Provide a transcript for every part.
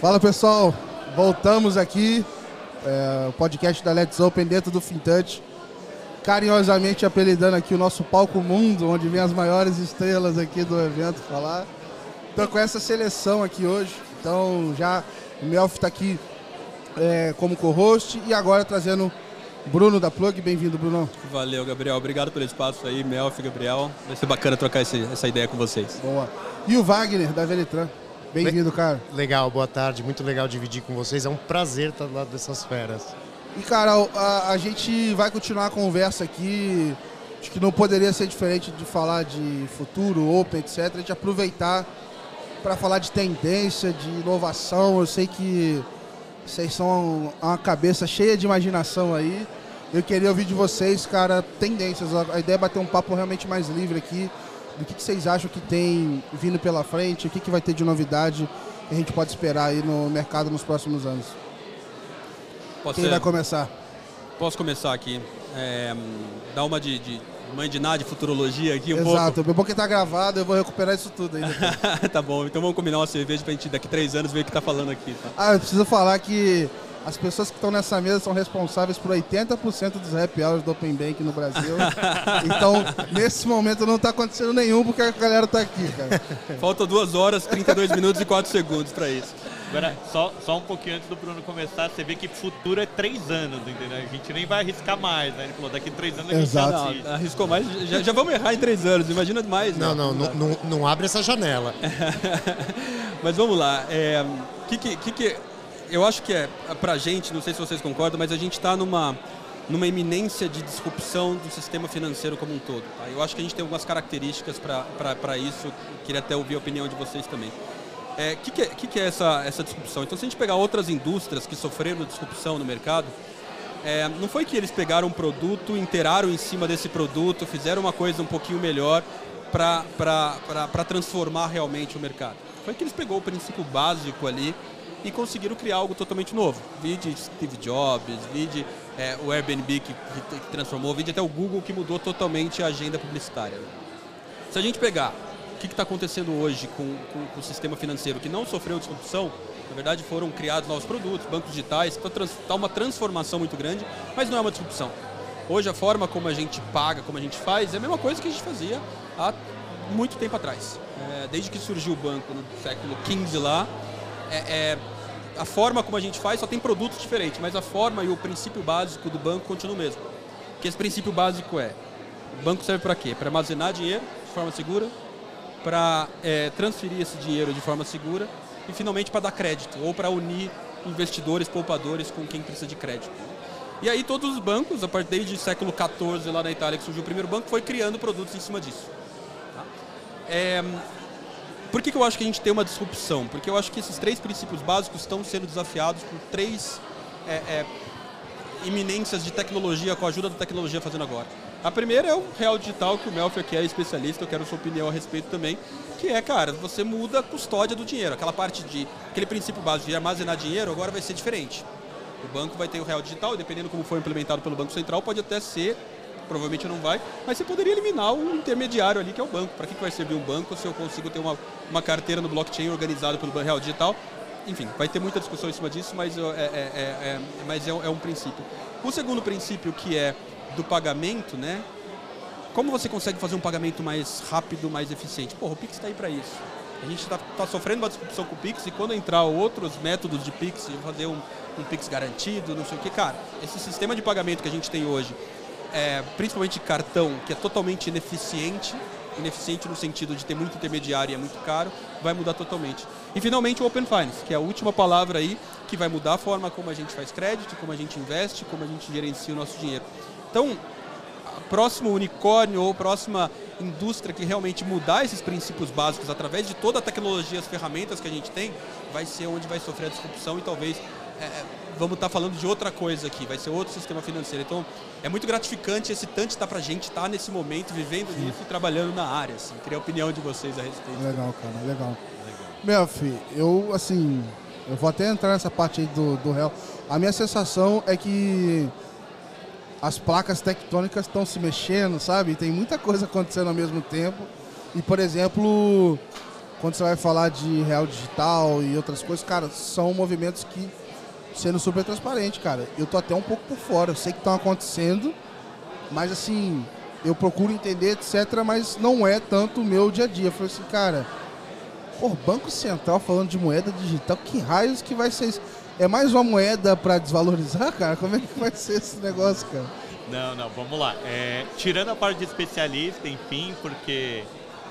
Fala pessoal, voltamos aqui, é, o podcast da Let's Open dentro do FinTouch, carinhosamente apelidando aqui o nosso palco mundo, onde vem as maiores estrelas aqui do evento falar. Então com essa seleção aqui hoje, então já o Melf está aqui é, como co-host e agora trazendo Bruno da Plug. Bem-vindo, Bruno. Valeu, Gabriel. Obrigado pelo espaço aí, Melf, Gabriel. Vai ser bacana trocar esse, essa ideia com vocês. Boa. E o Wagner da Velitran. Bem-vindo, cara. Legal, boa tarde. Muito legal dividir com vocês. É um prazer estar do lado dessas feras. E, cara, a, a gente vai continuar a conversa aqui. Acho que não poderia ser diferente de falar de futuro, open, etc. A gente aproveitar para falar de tendência, de inovação. Eu sei que vocês são uma cabeça cheia de imaginação aí. Eu queria ouvir de vocês, cara, tendências. A ideia é bater um papo realmente mais livre aqui do que, que vocês acham que tem vindo pela frente, o que, que vai ter de novidade que a gente pode esperar aí no mercado nos próximos anos. Pode Quem ser? vai começar? Posso começar aqui. É, dar uma de, de mãe de nada, de futurologia aqui um Exato, bom que tá gravado, eu vou recuperar isso tudo ainda. pouco. tá bom, então vamos combinar uma cerveja pra gente daqui três anos ver o que tá falando aqui. Tá? ah, eu preciso falar que as pessoas que estão nessa mesa são responsáveis por 80% dos happy hours do Open Bank no Brasil. então, nesse momento não tá acontecendo nenhum porque a galera tá aqui, cara. Falta duas horas, 32 minutos e 4 segundos pra isso. Agora, só, só um pouquinho antes do Bruno começar, você vê que futuro é três anos, entendeu? A gente nem vai arriscar mais, né? Ele falou, daqui a três anos a gente Exato. Não, arriscou mais, já, já vamos errar em três anos, imagina mais. né? Não, não, não, não, não abre essa janela. Mas vamos lá. É, que, que, que, que- eu acho que é pra gente, não sei se vocês concordam, mas a gente está numa, numa iminência de disrupção do sistema financeiro como um todo. tá? Eu acho que a gente tem algumas características para isso. Queria até ouvir a opinião de vocês também. O é, que, que, é, que, que é essa, essa disrupção? Então, se a gente pegar outras indústrias que sofreram disrupção no mercado, é, não foi que eles pegaram um produto, inteiraram em cima desse produto, fizeram uma coisa um pouquinho melhor para transformar realmente o mercado. Foi que eles pegou o princípio básico ali e conseguiram criar algo totalmente novo. Vide Steve Jobs, vide é, o Airbnb que, que, transformou, vide até o Google que mudou totalmente a agenda publicitária. Se a gente pegar o que está acontecendo hoje com, com- com o sistema financeiro que não sofreu disrupção, na verdade foram criados novos produtos, bancos digitais, está uma transformação muito grande, mas não é uma disrupção. Hoje a forma como a gente paga, como a gente faz, é a mesma coisa que a gente fazia há muito tempo atrás. É, desde que surgiu o banco no século XV lá, é, é, a forma como a gente faz só tem produtos diferentes, mas a forma e o princípio básico do banco continua o mesmo. Que esse princípio básico é, o banco serve para quê? Para armazenar dinheiro de forma segura, para é, transferir esse dinheiro de forma segura e finalmente para dar crédito ou para unir investidores, poupadores com quem precisa de crédito. E aí todos os bancos, a partir desde século XIV lá na Itália que surgiu o primeiro banco, foi criando produtos em cima disso. tá? É, por que, que eu acho que a gente tem uma disrupção? Porque eu acho que esses três princípios básicos estão sendo desafiados por três é, é, iminências de tecnologia, com a ajuda da tecnologia fazendo agora. A primeira é o real digital, que o Melfi aqui é especialista, eu quero sua opinião a respeito também, que é, cara, você muda a custódia do dinheiro. Aquela parte de, aquele princípio básico de armazenar dinheiro agora vai ser diferente. O banco vai ter o real digital, e dependendo como for implementado pelo Banco Central, pode até ser, provavelmente não vai, mas você poderia eliminar o intermediário ali, que é o banco. Para que, vai servir um banco se eu consigo ter uma, uma carteira no blockchain organizada pelo real digital? Enfim, vai ter muita discussão em cima disso, mas, é, é- é- é- mas é, um- é um princípio. O segundo princípio, que é do pagamento, né? Como você consegue fazer um pagamento mais rápido, mais eficiente? Porra, o Pix está aí para isso. A gente está sofrendo uma disrupção com o Pix e quando entrar outros métodos de Pix, fazer um, um Pix garantido, não sei o que, cara, esse sistema de pagamento que a gente tem hoje, é, principalmente cartão, que é totalmente ineficiente, ineficiente no sentido de ter muito intermediário e é muito caro, vai mudar totalmente. E finalmente o Open Finance, que é a última palavra aí, que vai mudar a forma como a gente faz crédito, como a gente investe, como a gente gerencia o nosso dinheiro. Então, próximo unicórnio ou próxima indústria que realmente mudar esses princípios básicos através de toda a tecnologia, as ferramentas que a gente tem, vai ser onde vai sofrer a disrupção e talvez é, é, vamos estar falando de outra coisa aqui, vai ser outro sistema financeiro. Então é muito gratificante esse tanto estar para a gente estar nesse momento, vivendo nisso e trabalhando na área. Assim. Queria a opinião de vocês a respeito. Legal, cara, legal. Meu filho, eu assim, eu vou até entrar nessa parte aí do, do réu. A minha sensação é que as placas tectônicas estão se mexendo, sabe? Tem muita coisa acontecendo ao mesmo tempo. E, por exemplo, quando você vai falar de real digital e outras coisas, cara, são movimentos que, sendo super transparente, cara, eu tô até um pouco por fora. Eu sei que estão acontecendo, mas assim, eu procuro entender, etc., mas não é tanto o meu dia a dia. Eu falei assim, cara, pô, Banco Central falando de moeda digital, que raios que vai ser isso? É mais uma moeda para desvalorizar, cara? Como é que vai ser esse negócio, cara? Não, não, vamos lá. É, tirando a parte de especialista, enfim, porque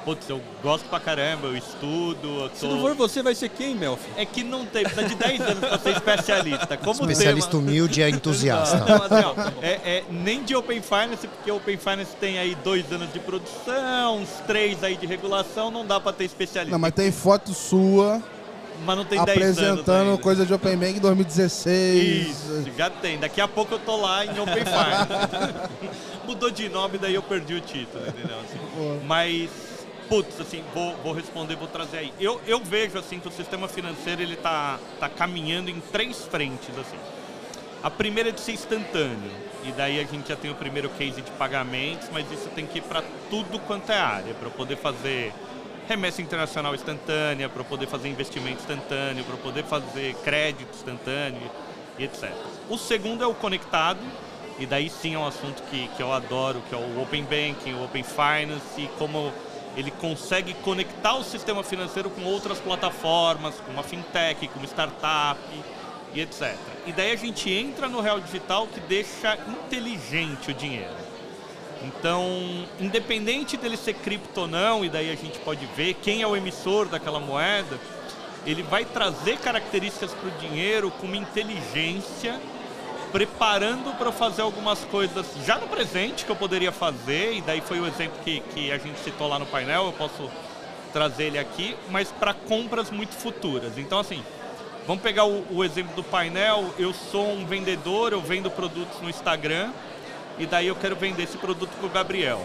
putz, eu gosto pra caramba, eu estudo. Eu tô... Se não for você, vai ser quem, Melf? É que não tem, precisa de 10 anos pra ser especialista. Como especialista tema... humilde é entusiasta. Não, assim, ó, é, é, nem de Open Finance, porque Open Finance tem aí dois anos de produção, uns três aí de regulação, não dá pra ter especialista. Não, mas tem foto sua mas não tem apresentando coisa de Open Bank 2016. Isso, já tem. Daqui a pouco eu tô lá em Open Finance. Mudou de nome, daí eu perdi o título, entendeu? Assim. Mas putz, assim, vou, vou responder, vou trazer aí. Eu, eu vejo, assim, que o sistema financeiro, ele tá, tá caminhando em três frentes, assim. A primeira é de ser instantâneo, e daí a gente já tem o primeiro case de pagamentos, mas isso tem que ir para tudo quanto é área, para poder fazer remessa internacional instantânea, para poder fazer investimento instantâneo, para poder fazer crédito instantâneo e etc. O segundo é o conectado, e daí sim é um assunto que, que eu adoro, que é o Open Banking, o Open Finance, e como ele consegue conectar o sistema financeiro com outras plataformas, com uma fintech, com uma startup e etc. E daí a gente entra no real digital que deixa inteligente o dinheiro. Então, independente dele ser cripto ou não, e daí a gente pode ver quem é o emissor daquela moeda, ele vai trazer características para o dinheiro com uma inteligência preparando para fazer algumas coisas já no presente que eu poderia fazer, e daí foi o exemplo que, que a gente citou lá no painel, eu posso trazer ele aqui, mas para compras muito futuras. Então, assim, vamos pegar o, o exemplo do painel, eu sou um vendedor, eu vendo produtos no Instagram, e daí eu quero vender esse produto para o Gabriel.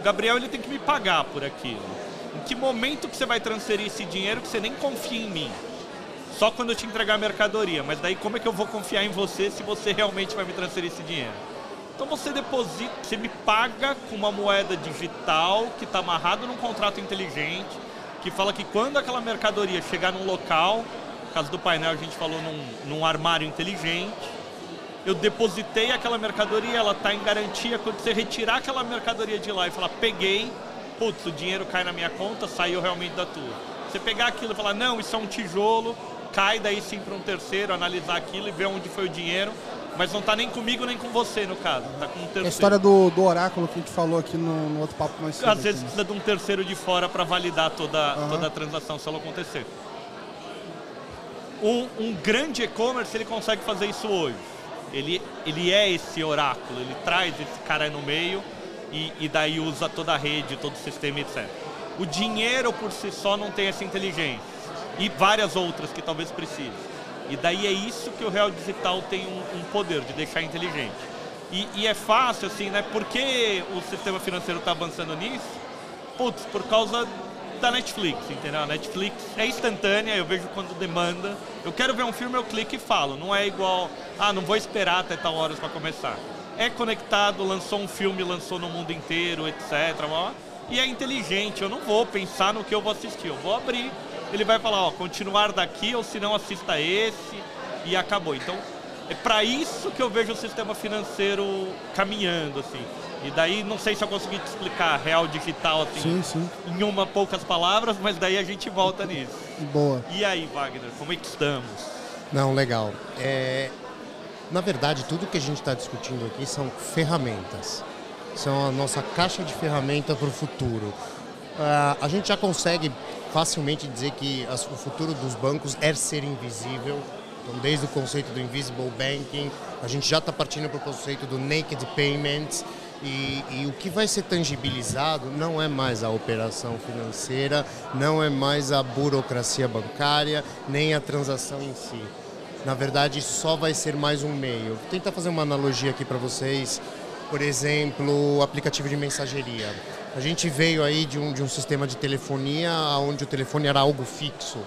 O Gabriel ele tem que me pagar por aquilo. Em que momento que você vai transferir esse dinheiro que você nem confia em mim? Só quando eu te entregar a mercadoria. Mas daí como é que eu vou confiar em você se você realmente vai me transferir esse dinheiro? Então você deposita, você me paga com uma moeda digital que está amarrado num contrato inteligente, que fala que quando aquela mercadoria chegar num local, no caso do painel a gente falou num, num armário inteligente, eu depositei aquela mercadoria, ela está em garantia, quando você retirar aquela mercadoria de lá e falar, peguei, putz, o dinheiro cai na minha conta, saiu realmente da tua. Você pegar aquilo e falar, não, isso é um tijolo, cai daí sim para um terceiro, analisar aquilo e ver onde foi o dinheiro. Mas não está nem comigo nem com você, no caso. Está com um terceiro. É a história do, do oráculo que a gente falou aqui no, no outro papo mais cedo. Às vezes né? precisa de um terceiro de fora para validar toda, uhum. toda a transação se ela acontecer. Um, um grande e-commerce ele consegue fazer isso hoje. Ele, ele é esse oráculo, ele traz esse cara no meio e, e daí usa toda a rede, todo o sistema, etc. O dinheiro por si só não tem essa inteligência e várias outras que talvez precise. E daí é isso que o Real Digital tem um, um poder de deixar inteligente. E, e, é fácil, assim, né? Por que o sistema financeiro está avançando nisso? Putz, por causa da Netflix, entendeu? A Netflix é instantânea, eu vejo quando demanda. Eu quero ver um filme, eu clico e falo. Não é igual, ah, não vou esperar até tal horas para começar. É conectado, lançou um filme, lançou no mundo inteiro, etc. E é inteligente, eu não vou pensar no que eu vou assistir. Eu vou abrir, ele vai falar, ó, continuar daqui ou se não assista esse e acabou. Então, é para isso que eu vejo o sistema financeiro caminhando, assim. E daí, não sei se eu consegui te explicar real digital, assim, sim, sim. em uma poucas palavras, mas daí a gente volta nisso. Boa. E aí, Wagner, como é que estamos? Não, legal. É, na verdade, tudo que a gente está discutindo aqui são ferramentas. São a nossa caixa de ferramenta para o futuro. Uh, a gente já consegue facilmente dizer que o futuro dos bancos é ser invisível. Então, desde o conceito do invisible banking, a gente já está partindo para o conceito do naked payments. E, e, o que vai ser tangibilizado não é mais a operação financeira, não é mais a burocracia bancária, nem a transação em si. Na verdade, só vai ser mais um meio. Vou tentar fazer uma analogia aqui para vocês. Por exemplo, o aplicativo de mensageria. A gente veio aí de um, de um sistema de telefonia onde o telefone era algo fixo,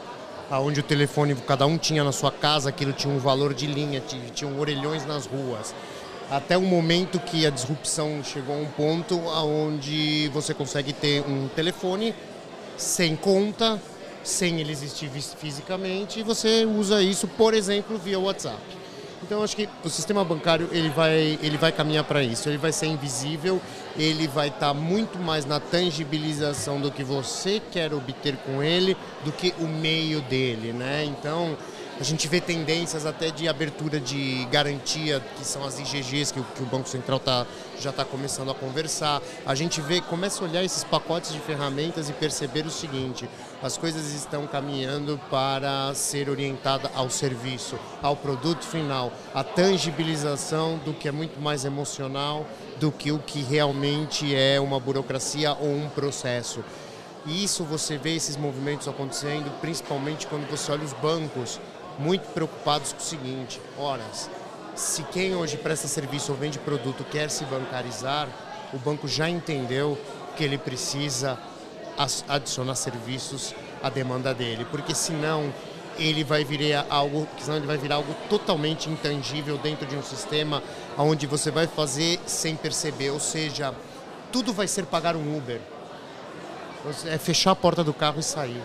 onde o telefone cada um tinha na sua casa, aquilo tinha um valor de linha, tinham orelhões nas ruas. Até o momento que a disrupção chegou a um ponto onde você consegue ter um telefone sem conta, sem ele existir fisicamente e você usa isso, por exemplo, via WhatsApp. Então acho que o sistema bancário ele vai, ele vai caminhar para isso. Ele vai ser invisível, ele vai estar tá muito mais na tangibilização do que você quer obter com ele do que o meio dele, né? Então a gente vê tendências até de abertura de garantia, que são as IGGs, que, que o Banco Central tá, já está começando a conversar. A gente vê, começa a olhar esses pacotes de ferramentas e perceber o seguinte: as coisas estão caminhando para ser orientada ao serviço, ao produto final, à tangibilização do que é muito mais emocional do que o que realmente é uma burocracia ou um processo. E isso você vê esses movimentos acontecendo, principalmente quando você olha os bancos muito preocupados com o seguinte: horas, se quem hoje presta serviço ou vende produto quer se bancarizar, o banco já entendeu que ele precisa adicionar serviços à demanda dele, porque senão ele vai virar algo, senão ele vai virar algo totalmente intangível dentro de um sistema onde você vai fazer sem perceber, ou seja, tudo vai ser pagar um Uber. É fechar a porta do carro e sair.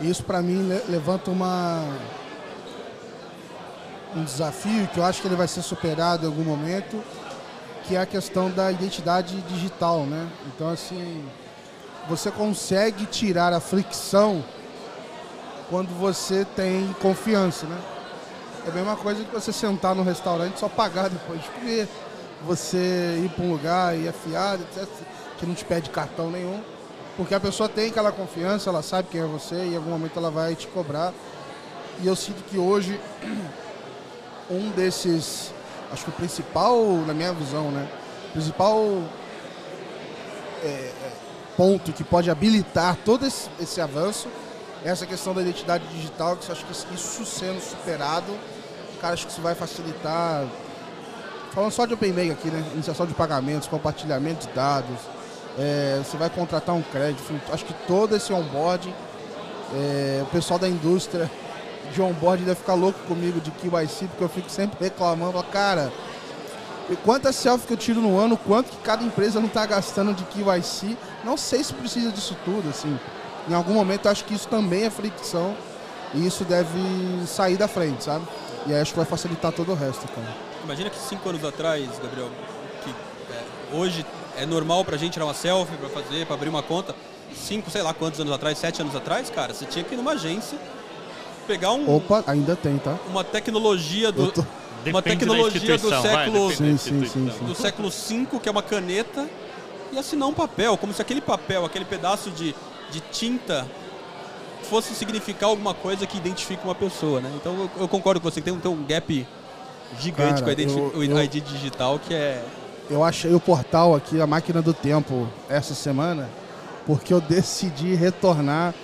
Isso para mim levanta uma um desafio que eu acho que ele vai ser superado em algum momento, que é a questão da identidade digital, né? Então assim, você consegue tirar a fricção quando você tem confiança, né? É a mesma coisa que você sentar no restaurante e só pagar depois de comer. Você ir para um lugar e afiar, etc., que não te pede cartão nenhum. Porque a pessoa tem aquela confiança, ela sabe quem é você e em algum momento ela vai te cobrar. E eu sinto que hoje um desses, acho que o principal, na minha visão, né? Principal é, é, ponto que pode habilitar todo esse, esse, avanço é essa questão da identidade digital, que eu acho que isso sendo superado, cara, acho que isso vai facilitar. Falando só de Open aqui, né? Iniciação de pagamentos, compartilhamento de dados, é, você vai contratar um crédito, acho que todo esse onboarding, é, o pessoal da indústria de onboarding deve ficar louco comigo de KYC, porque eu fico sempre reclamando, cara, quantas selfies que eu tiro no ano, quanto que cada empresa não está gastando de KYC, não sei se precisa disso tudo, assim. Em algum momento acho que isso também é fricção e isso deve sair da frente, sabe? E aí acho que vai facilitar todo o resto, cara. Imagina que cinco anos atrás, Gabriel, que é, hoje é normal pra gente tirar uma selfie, pra fazer, pra abrir uma conta. Cinco, sei lá quantos anos atrás, sete anos atrás, cara, você tinha que ir numa agência, pegar um. Opa, ainda tem, tá? Uma tecnologia do. Tô... Uma tecnologia do século. Vai, sim, sim, sim, do século V, que é uma caneta, e assinar um papel, como se aquele papel, aquele pedaço de, de tinta fosse significar alguma coisa que identifica uma pessoa, né? Então eu, eu concordo com você, tem um, tem um gap gigante Cara, com a eu, eu... ID digital que é eu achei o portal aqui, a máquina do tempo, essa semana, porque eu decidi retornar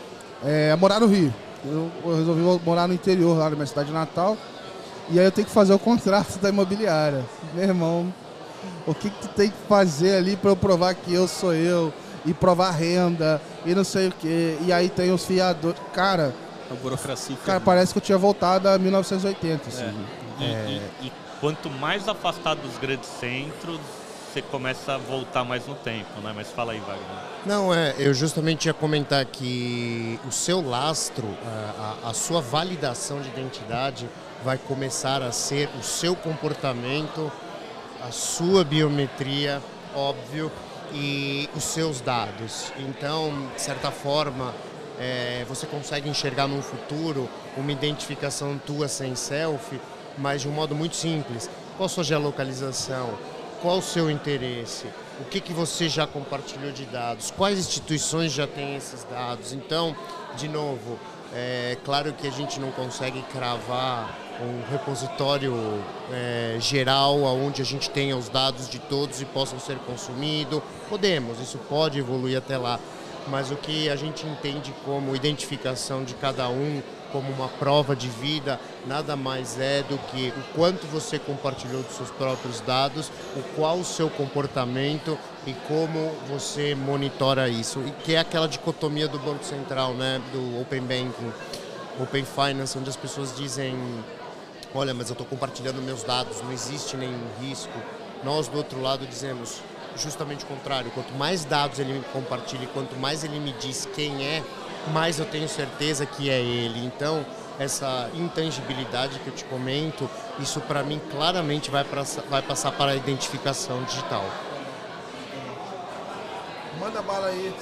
é, a morar no Rio. Eu, eu, resolvi morar no interior, lá na minha cidade natal. E aí eu tenho que fazer o contrato da imobiliária. Meu irmão, o que, que tu tem que fazer ali para eu provar que eu sou eu? E provar renda, e não sei o quê. E aí tem os fiadores. Cara. A burocracia. Cara, parece que eu tinha voltado a 1980. Assim. É. É. E, e, quanto mais afastado dos grandes centros, você começa a voltar mais no tempo, né? Mas fala aí, Wagner. Não, é, eu justamente ia comentar que o seu lastro, a, a sua validação de identidade vai começar a ser o seu comportamento, a sua biometria, óbvio, e os seus dados. Então, de certa forma, é, você consegue enxergar no futuro uma identificação tua sem selfie mas de um modo muito simples. Qual sua geolocalização? Qual o seu interesse? O que, que você já compartilhou de dados? Quais instituições já têm esses dados? Então, de novo, é claro que a gente não consegue cravar um repositório é, geral onde a gente tenha os dados de todos e possam ser consumidos. Podemos, isso pode evoluir até lá. Mas o que a gente entende como identificação de cada um como uma prova de vida nada mais é do que o quanto você compartilhou dos seus próprios dados, o qual o seu comportamento e como você monitora isso. E que é aquela dicotomia do Banco Central, né, do Open Banking, Open Finance, onde as pessoas dizem, olha, mas eu estou compartilhando meus dados, não existe nenhum risco. Nós do outro lado dizemos, justamente o contrário. Quanto mais dados ele compartilha, quanto mais ele me diz quem é, mais eu tenho certeza que é ele. Então, essa intangibilidade que eu te comento, isso para mim claramente vai, pra, vai passar para a identificação digital. Manda bala aí.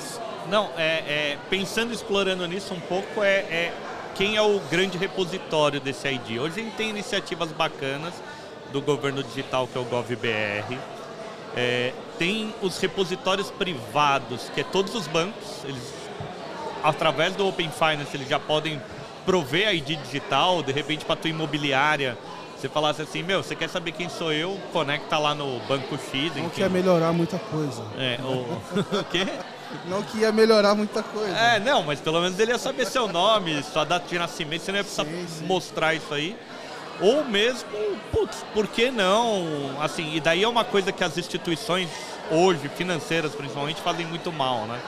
Não, é, é, pensando explorando nisso um pouco, é, é, quem é o grande repositório desse ID. Hoje a gente tem iniciativas bacanas do governo digital, que é o GovBR. É, tem os repositórios privados, que é todos os bancos, eles, através do Open Finance, eles já podem prover ID digital, de repente para a tua imobiliária, você falasse assim, meu, você quer saber quem sou eu? Conecta lá no Banco X. Não quer melhorar muita coisa. É, o... o quê? Não que ia melhorar muita coisa. É, não, mas pelo menos ele ia saber seu nome, sua data de nascimento, você não ia precisar sim, sim. mostrar isso aí. Ou mesmo, putz, por que não? Assim, e daí é uma coisa que as instituições hoje, financeiras principalmente, fazem muito mal, né?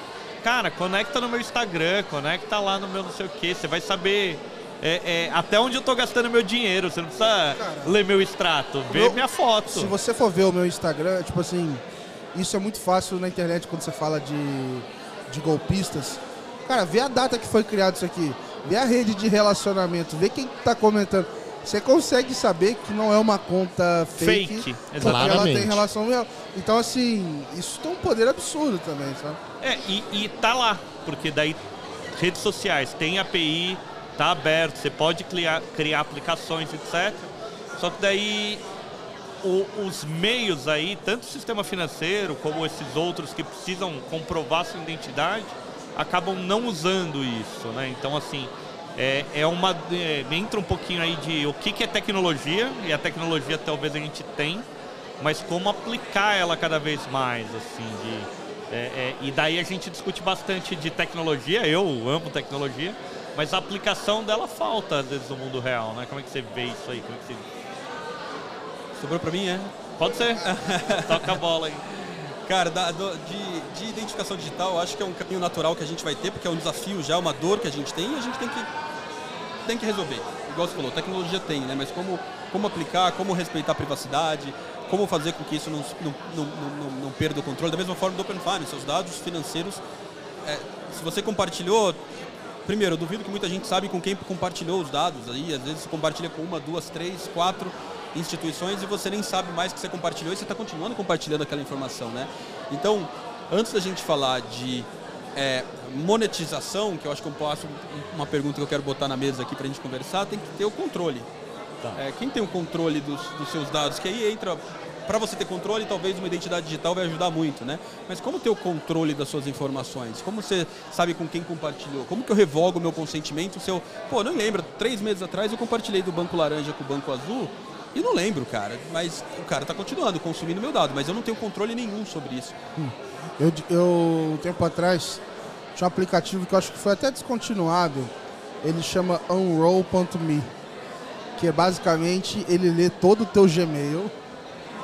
Cara, conecta no meu Instagram, conecta lá no meu não sei o que, você vai saber é, é, até onde eu tô gastando meu dinheiro. Você não precisa Cara, ler meu extrato, ver meu, minha foto. Se você for ver o meu Instagram, tipo assim, isso é muito fácil na internet quando você fala de, de golpistas. Cara, vê a data que foi criado isso aqui. Vê a rede de relacionamento, vê quem tá comentando. Você consegue saber que não é uma conta fake, fake porque ela tem relação real. Então, assim, isso tem um poder absurdo também, sabe? É, e, e tá lá, porque daí redes sociais tem API, tá aberto, você pode criar, criar aplicações, etc. Só que daí o, os meios aí, tanto o sistema financeiro como esses outros que precisam comprovar sua identidade, acabam não usando isso, né? Então, assim, é, é uma é, entra um pouquinho aí de o que, que é tecnologia e a tecnologia talvez a gente tem, mas como aplicar ela cada vez mais, assim, de, é, é, e daí a gente discute bastante de tecnologia. Eu amo tecnologia, mas a aplicação dela falta, às vezes, no mundo real, né? Como é que você vê isso aí? Como é que você... Sobrou pra mim, é? Pode ser. Toca a bola aí. Cara, da, do, de, de, identificação digital, eu acho que é um caminho natural que a gente vai ter, porque é um desafio já, uma dor que a gente tem e a gente tem que, tem que resolver. Igual você falou, tecnologia tem, né? Mas como, como aplicar, como respeitar a privacidade, como fazer com que isso não, não, não, não, perda o controle. Da mesma forma do Open Finance, seus dados financeiros, é, se você compartilhou, primeiro, eu duvido que muita gente sabe com quem compartilhou os dados aí. Às vezes você compartilha com uma, duas, três, quatro instituições e você nem sabe mais que você compartilhou e você está continuando compartilhando aquela informação, né? Então, antes da gente falar de é, monetização, que eu acho que eu posso, uma pergunta que eu quero botar na mesa aqui para a gente conversar, tem que ter o controle. Tá. É, quem tem o controle dos, dos seus dados, que aí entra para você ter controle, talvez uma identidade digital vai ajudar muito, né? Mas como ter o controle das suas informações? Como você sabe com quem compartilhou? Como que eu revogo o meu consentimento se eu... Pô, não lembro, três meses atrás eu compartilhei do Banco Laranja com o Banco Azul e não lembro, cara. Mas o cara está continuando consumindo meu dado, mas eu não tenho controle nenhum sobre isso. Hum. Eu, eu, um tempo atrás, tinha um aplicativo que eu acho que foi até descontinuado. Ele chama unroll.me. Que é basicamente ele lê todo o teu Gmail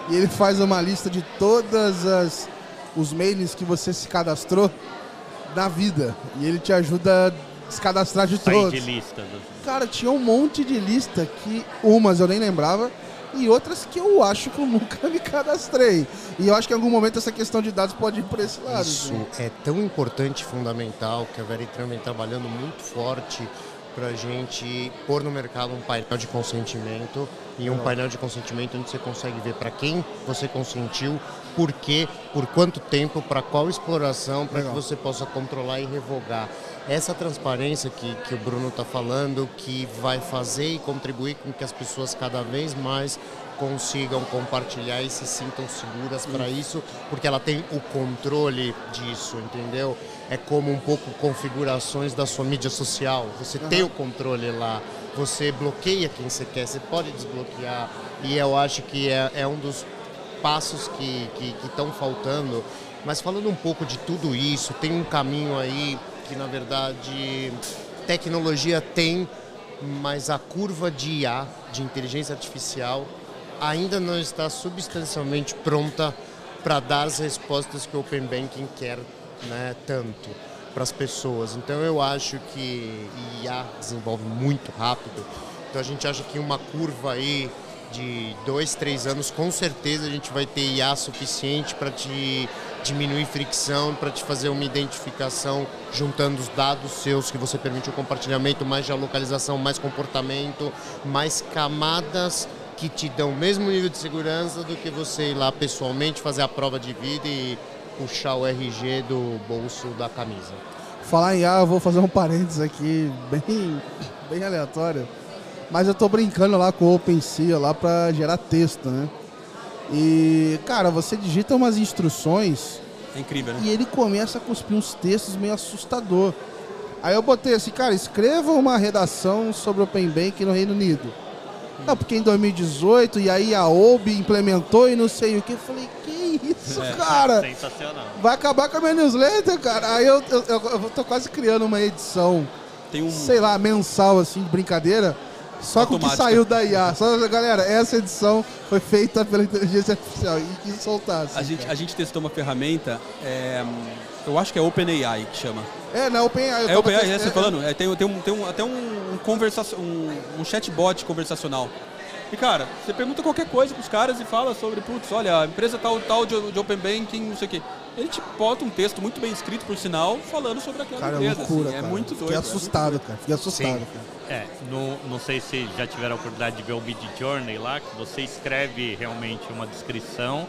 e ele faz uma lista de todas as os mails que você se cadastrou na vida. E ele te ajuda a descadastrar de Sai todos. de listas. Cara, tinha um monte de lista que umas eu nem lembrava e outras que eu acho que eu nunca me cadastrei. E eu acho que em algum momento essa questão de dados pode ir por esse lado. Isso né? é tão importante e fundamental que a Veritran vem trabalhando muito forte para a gente pôr no mercado um painel de consentimento e um painel de consentimento onde você consegue ver para quem você consentiu, por quê, por quanto tempo, para qual exploração, para que você possa controlar e revogar. Essa transparência que, que o Bruno está falando, que vai fazer e contribuir com que as pessoas cada vez mais consigam compartilhar e se sintam seguras para isso, porque ela tem o controle disso, entendeu? É como um pouco configurações da sua mídia social. Você uhum. tem o controle lá, você bloqueia quem você quer, você pode desbloquear. E eu acho que é, é um dos passos que estão faltando. Mas falando um pouco de tudo isso, tem um caminho aí que na verdade tecnologia tem, mas a curva de IA, de inteligência artificial, ainda não está substancialmente pronta para dar as respostas que o Open Banking quer né, tanto para as pessoas. Então eu acho que IA desenvolve muito rápido. Então a gente acha que uma curva aí de dois, três anos, com certeza a gente vai ter IA suficiente para te diminuir fricção, para te fazer uma identificação juntando os dados seus que você permite o compartilhamento, mais geolocalização, mais comportamento, mais camadas que te dão o mesmo nível de segurança do que você ir lá pessoalmente fazer a prova de vida e puxar o RG do bolso da camisa. Falar em A, eu vou fazer um parênteses aqui, bem, bem aleatório. Mas eu tô brincando lá com o OpenSea lá para gerar texto, né? E, cara, você digita umas instruções. É incrível, né? E ele começa a cuspir uns textos meio assustador. Aí eu botei assim, cara, escreva uma redação sobre o Open Bank no Reino Unido. Não, porque em 2018, e aí a OB implementou e não sei o que. Eu falei, que isso, É. cara? Sensacional. Vai acabar com a minha newsletter, cara. Aí eu, eu, eu, eu tô quase criando uma edição, Tem um. sei lá, mensal, assim, de brincadeira. Só com o que saiu da IA. Só, galera, essa edição foi feita pela inteligência artificial. E quis soltar, assim, A gente, a gente testou uma ferramenta, é, eu acho que é OpenAI que chama. É, na OpenAI. É OpenAI, é, você falando? É, tem, tem, um, tem um- até um, conversa, um, um chatbot conversacional. E cara, você pergunta qualquer coisa pros caras e fala sobre, putz, olha, a empresa tal, tal de, de Open Banking, não sei o quê. Ele te bota um texto muito bem escrito, por sinal, falando sobre aquela Cara, é empresa. loucura, assim, cara. É muito doido. Fiquei é assustado, cara. Fiquei assustado, Sim. cara. É, no, não sei se já tiveram a oportunidade de ver o Mid Journey lá, que você escreve realmente uma descrição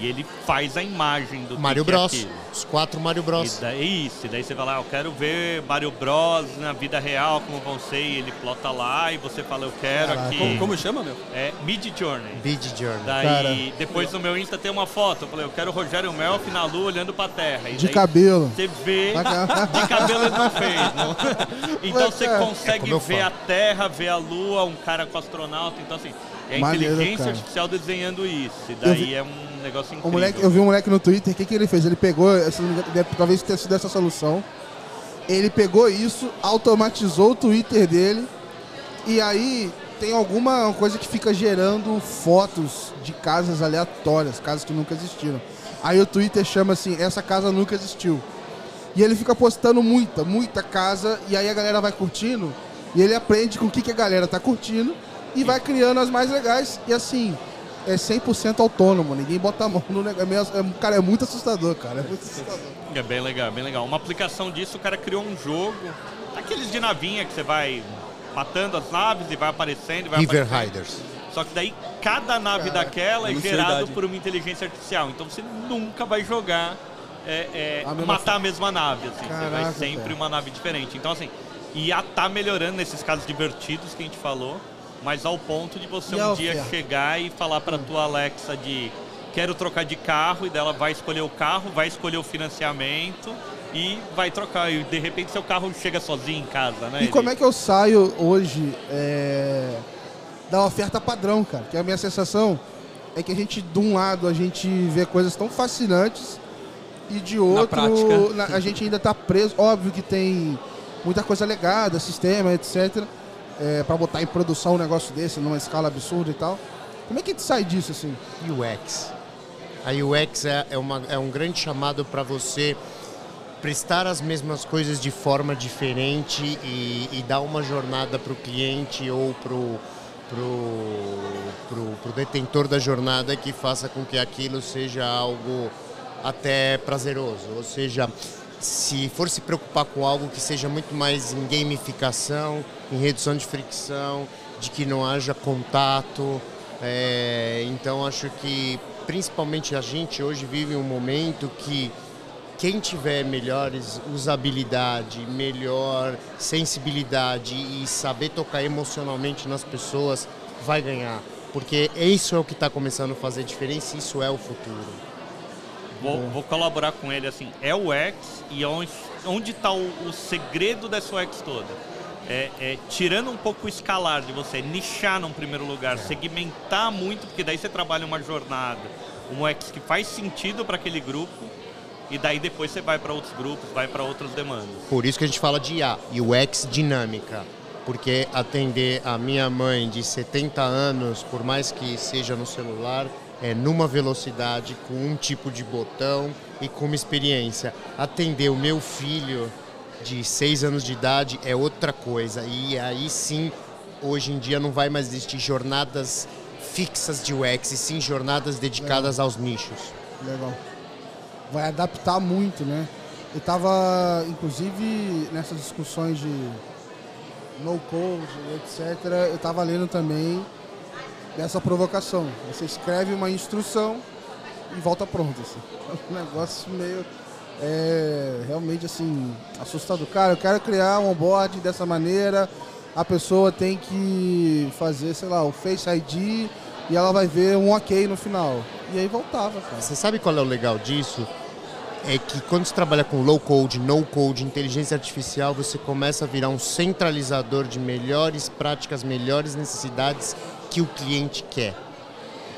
e ele faz a imagem do que Mario que é Bros. aquilo. Os quatro Mario Bros. E daí, isso, e daí você vai lá, eu quero ver Mario Bros na vida real, como vão ser, e ele plota lá, e você fala, eu quero Caraca. aqui. Como, como chama, meu? É Mid Journey. Bid Journey. Daí, Cara. depois no meu Insta tem uma foto, eu falei, eu quero o Rogério Melfi na lua olhando pra terra. E De daí cabelo. Você vê, de cabelo ele não fez. não. Então você. É consegue eu ver a Terra, ver a Lua, um cara com astronauta. Então, assim, é a Maneiro, inteligência cara. artificial desenhando isso. E daí vi- é um negócio incrível. O moleque, eu vi um moleque no Twitter, o que, que ele fez? Ele pegou, talvez tenha sido essa solução. Ele pegou isso, automatizou o Twitter dele, e aí tem alguma coisa que fica gerando fotos de casas aleatórias, casas que nunca existiram. Aí o Twitter chama assim, essa casa nunca existiu. E ele fica postando muita, muita casa, e aí a galera vai curtindo, e ele aprende com o que, que a galera tá curtindo, e vai criando as mais legais. E assim, é 100% autônomo, ninguém bota a mão no negócio. É meio- é- cara, é muito assustador, cara. É muito assustador. É bem legal, bem legal. Uma aplicação disso, o cara criou um jogo, aqueles de navinha que você vai matando as naves e vai aparecendo, e vai River aparecendo. Riders. Só que daí cada nave daquela é gerado por uma inteligência artificial. Então você nunca vai jogar é, é, A mesma matar a mesma nave. Assim. você vai Caraca, sempre cara. uma nave diferente. Então assim, IA tá melhorando nesses casos divertidos que a gente falou, mas ao ponto de você E um dia chegar e falar para tua Alexa de quero trocar de carro e dela vai escolher o carro, vai escolher o financiamento e vai trocar. E de repente seu carro chega sozinho em casa, né? E como é que eu saio hoje é, da oferta padrão, cara? Que a minha sensação é que a gente, de um lado, a gente vê coisas tão fascinantes e de outro, na- a gente ainda tá preso. Óbvio que tem muita coisa legada, sistema, etc. É, para botar em produção um negócio desse numa escala absurda e tal. Como é que a gente sai disso, assim? UX. A UX é, é, uma, é um grande chamado para você prestar as mesmas coisas de forma diferente e, e dar uma jornada para o cliente ou para o pro, pro, pro detentor da jornada que faça com que aquilo seja algo até prazeroso. Ou seja, se for se preocupar com algo que seja muito mais em gamificação, em redução de fricção, de que não haja contato. é, então acho que principalmente a gente hoje vive um momento que quem tiver melhores usabilidade, melhor sensibilidade e saber tocar emocionalmente nas pessoas vai ganhar. Porque isso é o que está começando a fazer diferença, isso é o futuro. Vou, vou colaborar com ele assim. É o X e onde está o, o segredo dessa UX toda? É, é tirando um pouco o escalar de você, nichar num primeiro lugar, segmentar muito, porque daí você trabalha uma jornada, um UX que faz sentido para aquele grupo, e daí depois você vai para outros grupos, vai para outras demandas. Por isso que a gente fala de IA, UX dinâmica. Porque atender a minha mãe de 70 anos, por mais que seja no celular, é numa velocidade, com um tipo de botão e com uma experiência. Atender o meu filho de 6 anos de idade é outra coisa. E aí sim, hoje em dia não vai mais existir jornadas fixas de UX, e sim jornadas dedicadas aos nichos. Legal. Vai adaptar muito, né? Eu estava, inclusive, nessas discussões de no code, etc., eu estava lendo também dessa provocação. Você escreve uma instrução e volta pronto. Assim. É um negócio meio é, realmente assim, assustador. Cara, eu quero criar um onboard dessa maneira, a pessoa tem que fazer, sei lá, o Face ID e ela vai ver um ok no final. E aí voltava, cara. Você sabe qual é o legal disso? É que quando você trabalha com low code, no code, inteligência artificial, você começa a virar um centralizador de melhores práticas, melhores necessidades que o cliente quer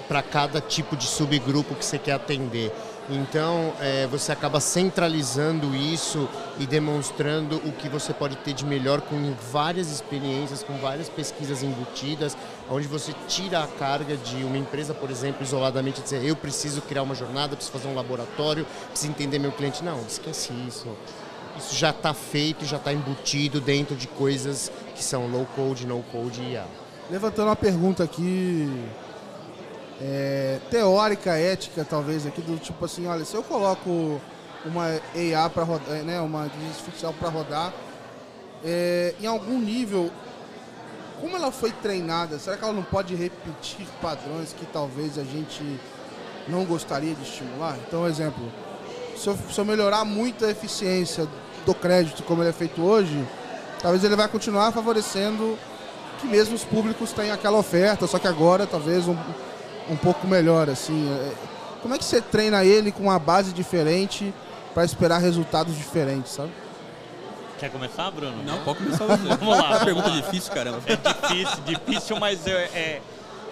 para cada tipo de subgrupo que você quer atender. Então, é, você acaba centralizando isso e demonstrando o que você pode ter de melhor com várias experiências, com várias pesquisas embutidas, onde você tira a carga de uma empresa, por exemplo, isoladamente, dizer eu preciso criar uma jornada, preciso fazer um laboratório, preciso entender meu cliente. Não, esquece isso. Isso já está feito, já está embutido dentro de coisas que são low code, no code e IA. Levantando uma pergunta aqui é, teórica, ética, talvez, aqui, do tipo assim, olha, se eu coloco uma AI para rodar, né, uma inteligência artificial para rodar, é, em algum nível, como ela foi treinada, será que ela não pode repetir padrões que talvez a gente não gostaria de estimular? Então, exemplo, se eu, se eu melhorar muito a eficiência do crédito como ele é feito hoje, talvez ele vai continuar favorecendo que mesmo os públicos tenham aquela oferta, só que agora talvez um, um pouco melhor, assim. É, como é que você treina ele com uma base diferente para esperar resultados diferentes, sabe? Quer começar, Bruno? Não, pode começar você. vamos lá. É uma pergunta difícil, caramba. É difícil, difícil, mas é, é,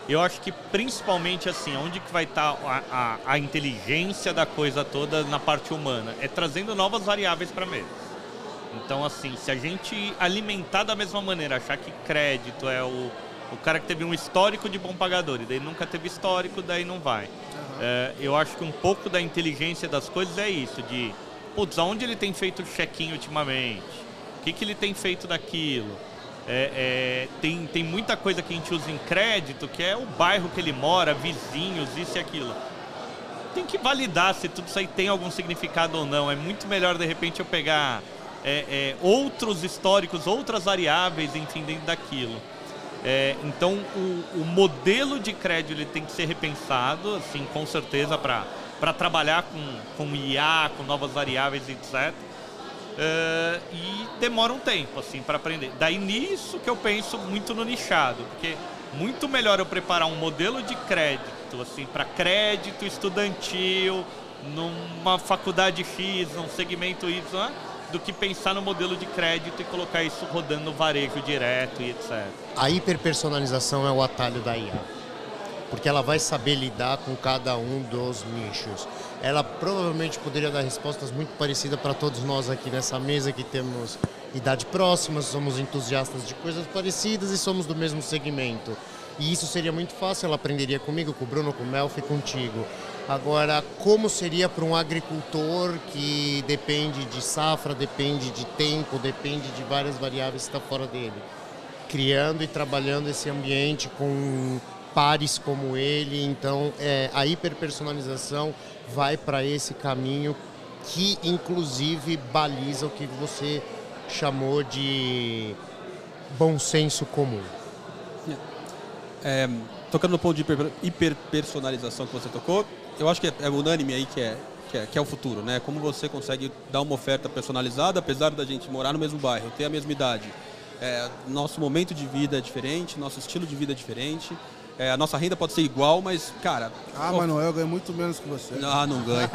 eu acho que principalmente assim, onde que vai estar tá a, a, a, inteligência da coisa toda na parte humana? É trazendo novas variáveis para mesa. Então, assim, se a gente alimentar da mesma maneira, achar que crédito é o, o cara que teve um histórico de bom pagador, e daí nunca teve histórico, daí não vai. Uhum. É, eu acho que um pouco da inteligência das coisas é isso, de, putz, aonde ele tem feito check-in ultimamente? O que, que ele tem feito daquilo? É, é, tem, tem muita coisa que a gente usa em crédito, que é o bairro que ele mora, vizinhos, isso e aquilo. Tem que validar se tudo isso aí tem algum significado ou não. É muito melhor, de repente, eu pegar é, é, outros históricos, outras variáveis, enfim, dentro daquilo. É, então o, o, modelo de crédito ele tem que ser repensado, assim, com certeza, para trabalhar com, com IA, com novas variáveis, etc. É, e demora um tempo assim para aprender. Daí nisso que eu penso muito no nichado, porque muito melhor eu preparar um modelo de crédito assim para crédito estudantil numa faculdade X, num segmento Y? Do que pensar no modelo de crédito e colocar isso rodando no varejo direto e etc. A hiperpersonalização é o atalho da IA, porque ela vai saber lidar com cada um dos nichos. Ela provavelmente poderia dar respostas muito parecidas para todos nós aqui nessa mesa que temos idade próxima, somos entusiastas de coisas parecidas e somos do mesmo segmento. E isso seria muito fácil, ela aprenderia comigo, com o Bruno, com o Melfi, contigo. Agora, como seria para um agricultor que depende de safra, depende de tempo, depende de várias variáveis que está fora dele? Criando e trabalhando esse ambiente com pares como ele, então é, a hiperpersonalização vai para esse caminho que inclusive baliza o que você chamou de bom senso comum. É, tocando no ponto de hiperpersonalização que você tocou, eu acho que é, é unânime aí que é, que é, que é o futuro, né? Como você consegue dar uma oferta personalizada, apesar da gente morar no mesmo bairro, ter a mesma idade. É, nosso momento de vida é diferente, nosso estilo de vida é diferente. É, a nossa renda pode ser igual, mas, cara. Ah, ó, Manuel, eu ganho muito menos que você. Não, não ganho.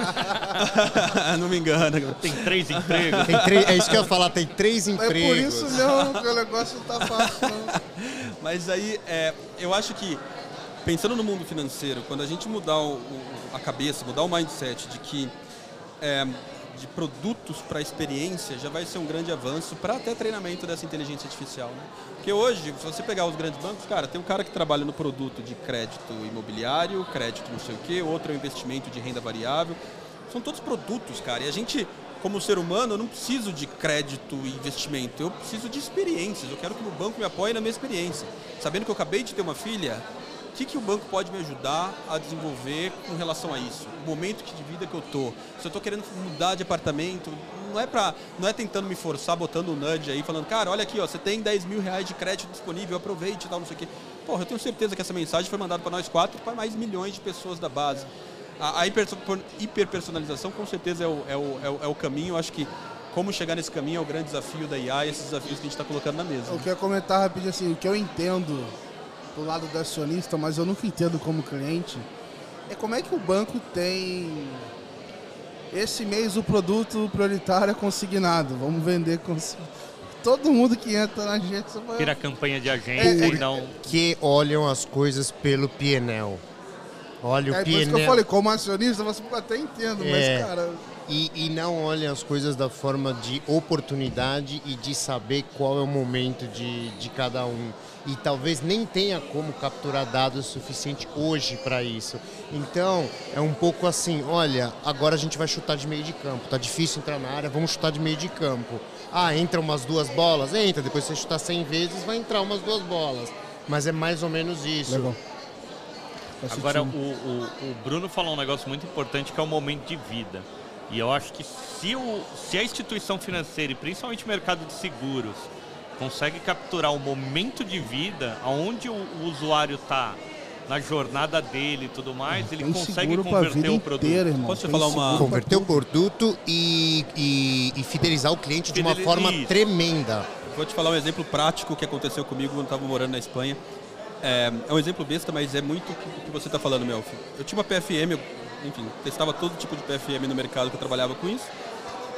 não me engana. Tem três empregos. Tem três, é isso que eu ia falar, tem três empregos. É por isso mesmo que o negócio não tá fácil, não. Mas aí, é, eu acho que pensando no mundo financeiro, quando a gente mudar o, a cabeça, mudar o mindset de que é, de produtos para experiência já vai ser um grande avanço para até treinamento dessa inteligência artificial. Né? Porque hoje, se você pegar os grandes bancos, cara, tem um cara que trabalha no produto de crédito imobiliário, crédito não sei o quê, outro é um investimento de renda variável. São todos produtos, cara. E a gente, como ser humano, eu não preciso de crédito e investimento, eu preciso de experiências. Eu quero que o banco me apoie na minha experiência. Sabendo que eu acabei de ter uma filha, o que, que o banco pode me ajudar a desenvolver com relação a isso? O momento de vida que eu tô. Se eu estou querendo mudar de apartamento, não é para, não é tentando me forçar, botando um nudge aí, falando, cara, olha aqui, ó, você tem 10 mil reais de crédito disponível, aproveite tal, não sei o quê. Porra, eu tenho certeza que essa mensagem foi mandada para nós quatro para mais milhões de pessoas da base. A, a hiperpersonalização com certeza é o, é, o, é, o, é o caminho, eu acho que como chegar nesse caminho é o grande desafio da IA e esses desafios que a gente está colocando na mesa. Eu queria comentar rapidinho assim, o que eu entendo do lado do acionista, mas eu nunca entendo como cliente, é como é que o banco tem esse mês o produto prioritário é consignado, vamos vender consignado. Todo mundo que entra na agência vai... Vira campanha de agência é, e não... Que olham as coisas pelo PNL. Olha o é, PNL... É por isso que eu falei, como acionista, você até entendo, é. mas cara... E, e, não olham as coisas da forma de oportunidade e de saber qual é o momento de, de cada um. E talvez nem tenha como capturar dados suficiente hoje para isso. Então, é um pouco assim: olha, agora a gente vai chutar de meio de campo. Tá difícil entrar na área, vamos chutar de meio de campo. Ah, entra umas duas bolas? Entra. Depois você chutar 100 vezes, vai entrar umas duas bolas. Mas é mais ou menos isso. Legal. Agora, o, o, o Bruno falou um negócio muito importante que é o momento de vida. E eu acho que se, o, se a instituição financeira, e principalmente o mercado de seguros, consegue capturar o momento de vida, aonde o, o usuário está na jornada dele e tudo mais, ele consegue converter o produto. Inteira, Pode falar uma... Converter o produto e, e, e, fidelizar o cliente de uma forma isso. tremenda. Vou te falar um exemplo prático que aconteceu comigo quando estava morando na Espanha. É, é, um exemplo besta, mas é muito o que, que você está falando, Melfi. Eu tinha uma PFM, enfim, testava todo tipo de PFM no mercado que eu trabalhava com isso.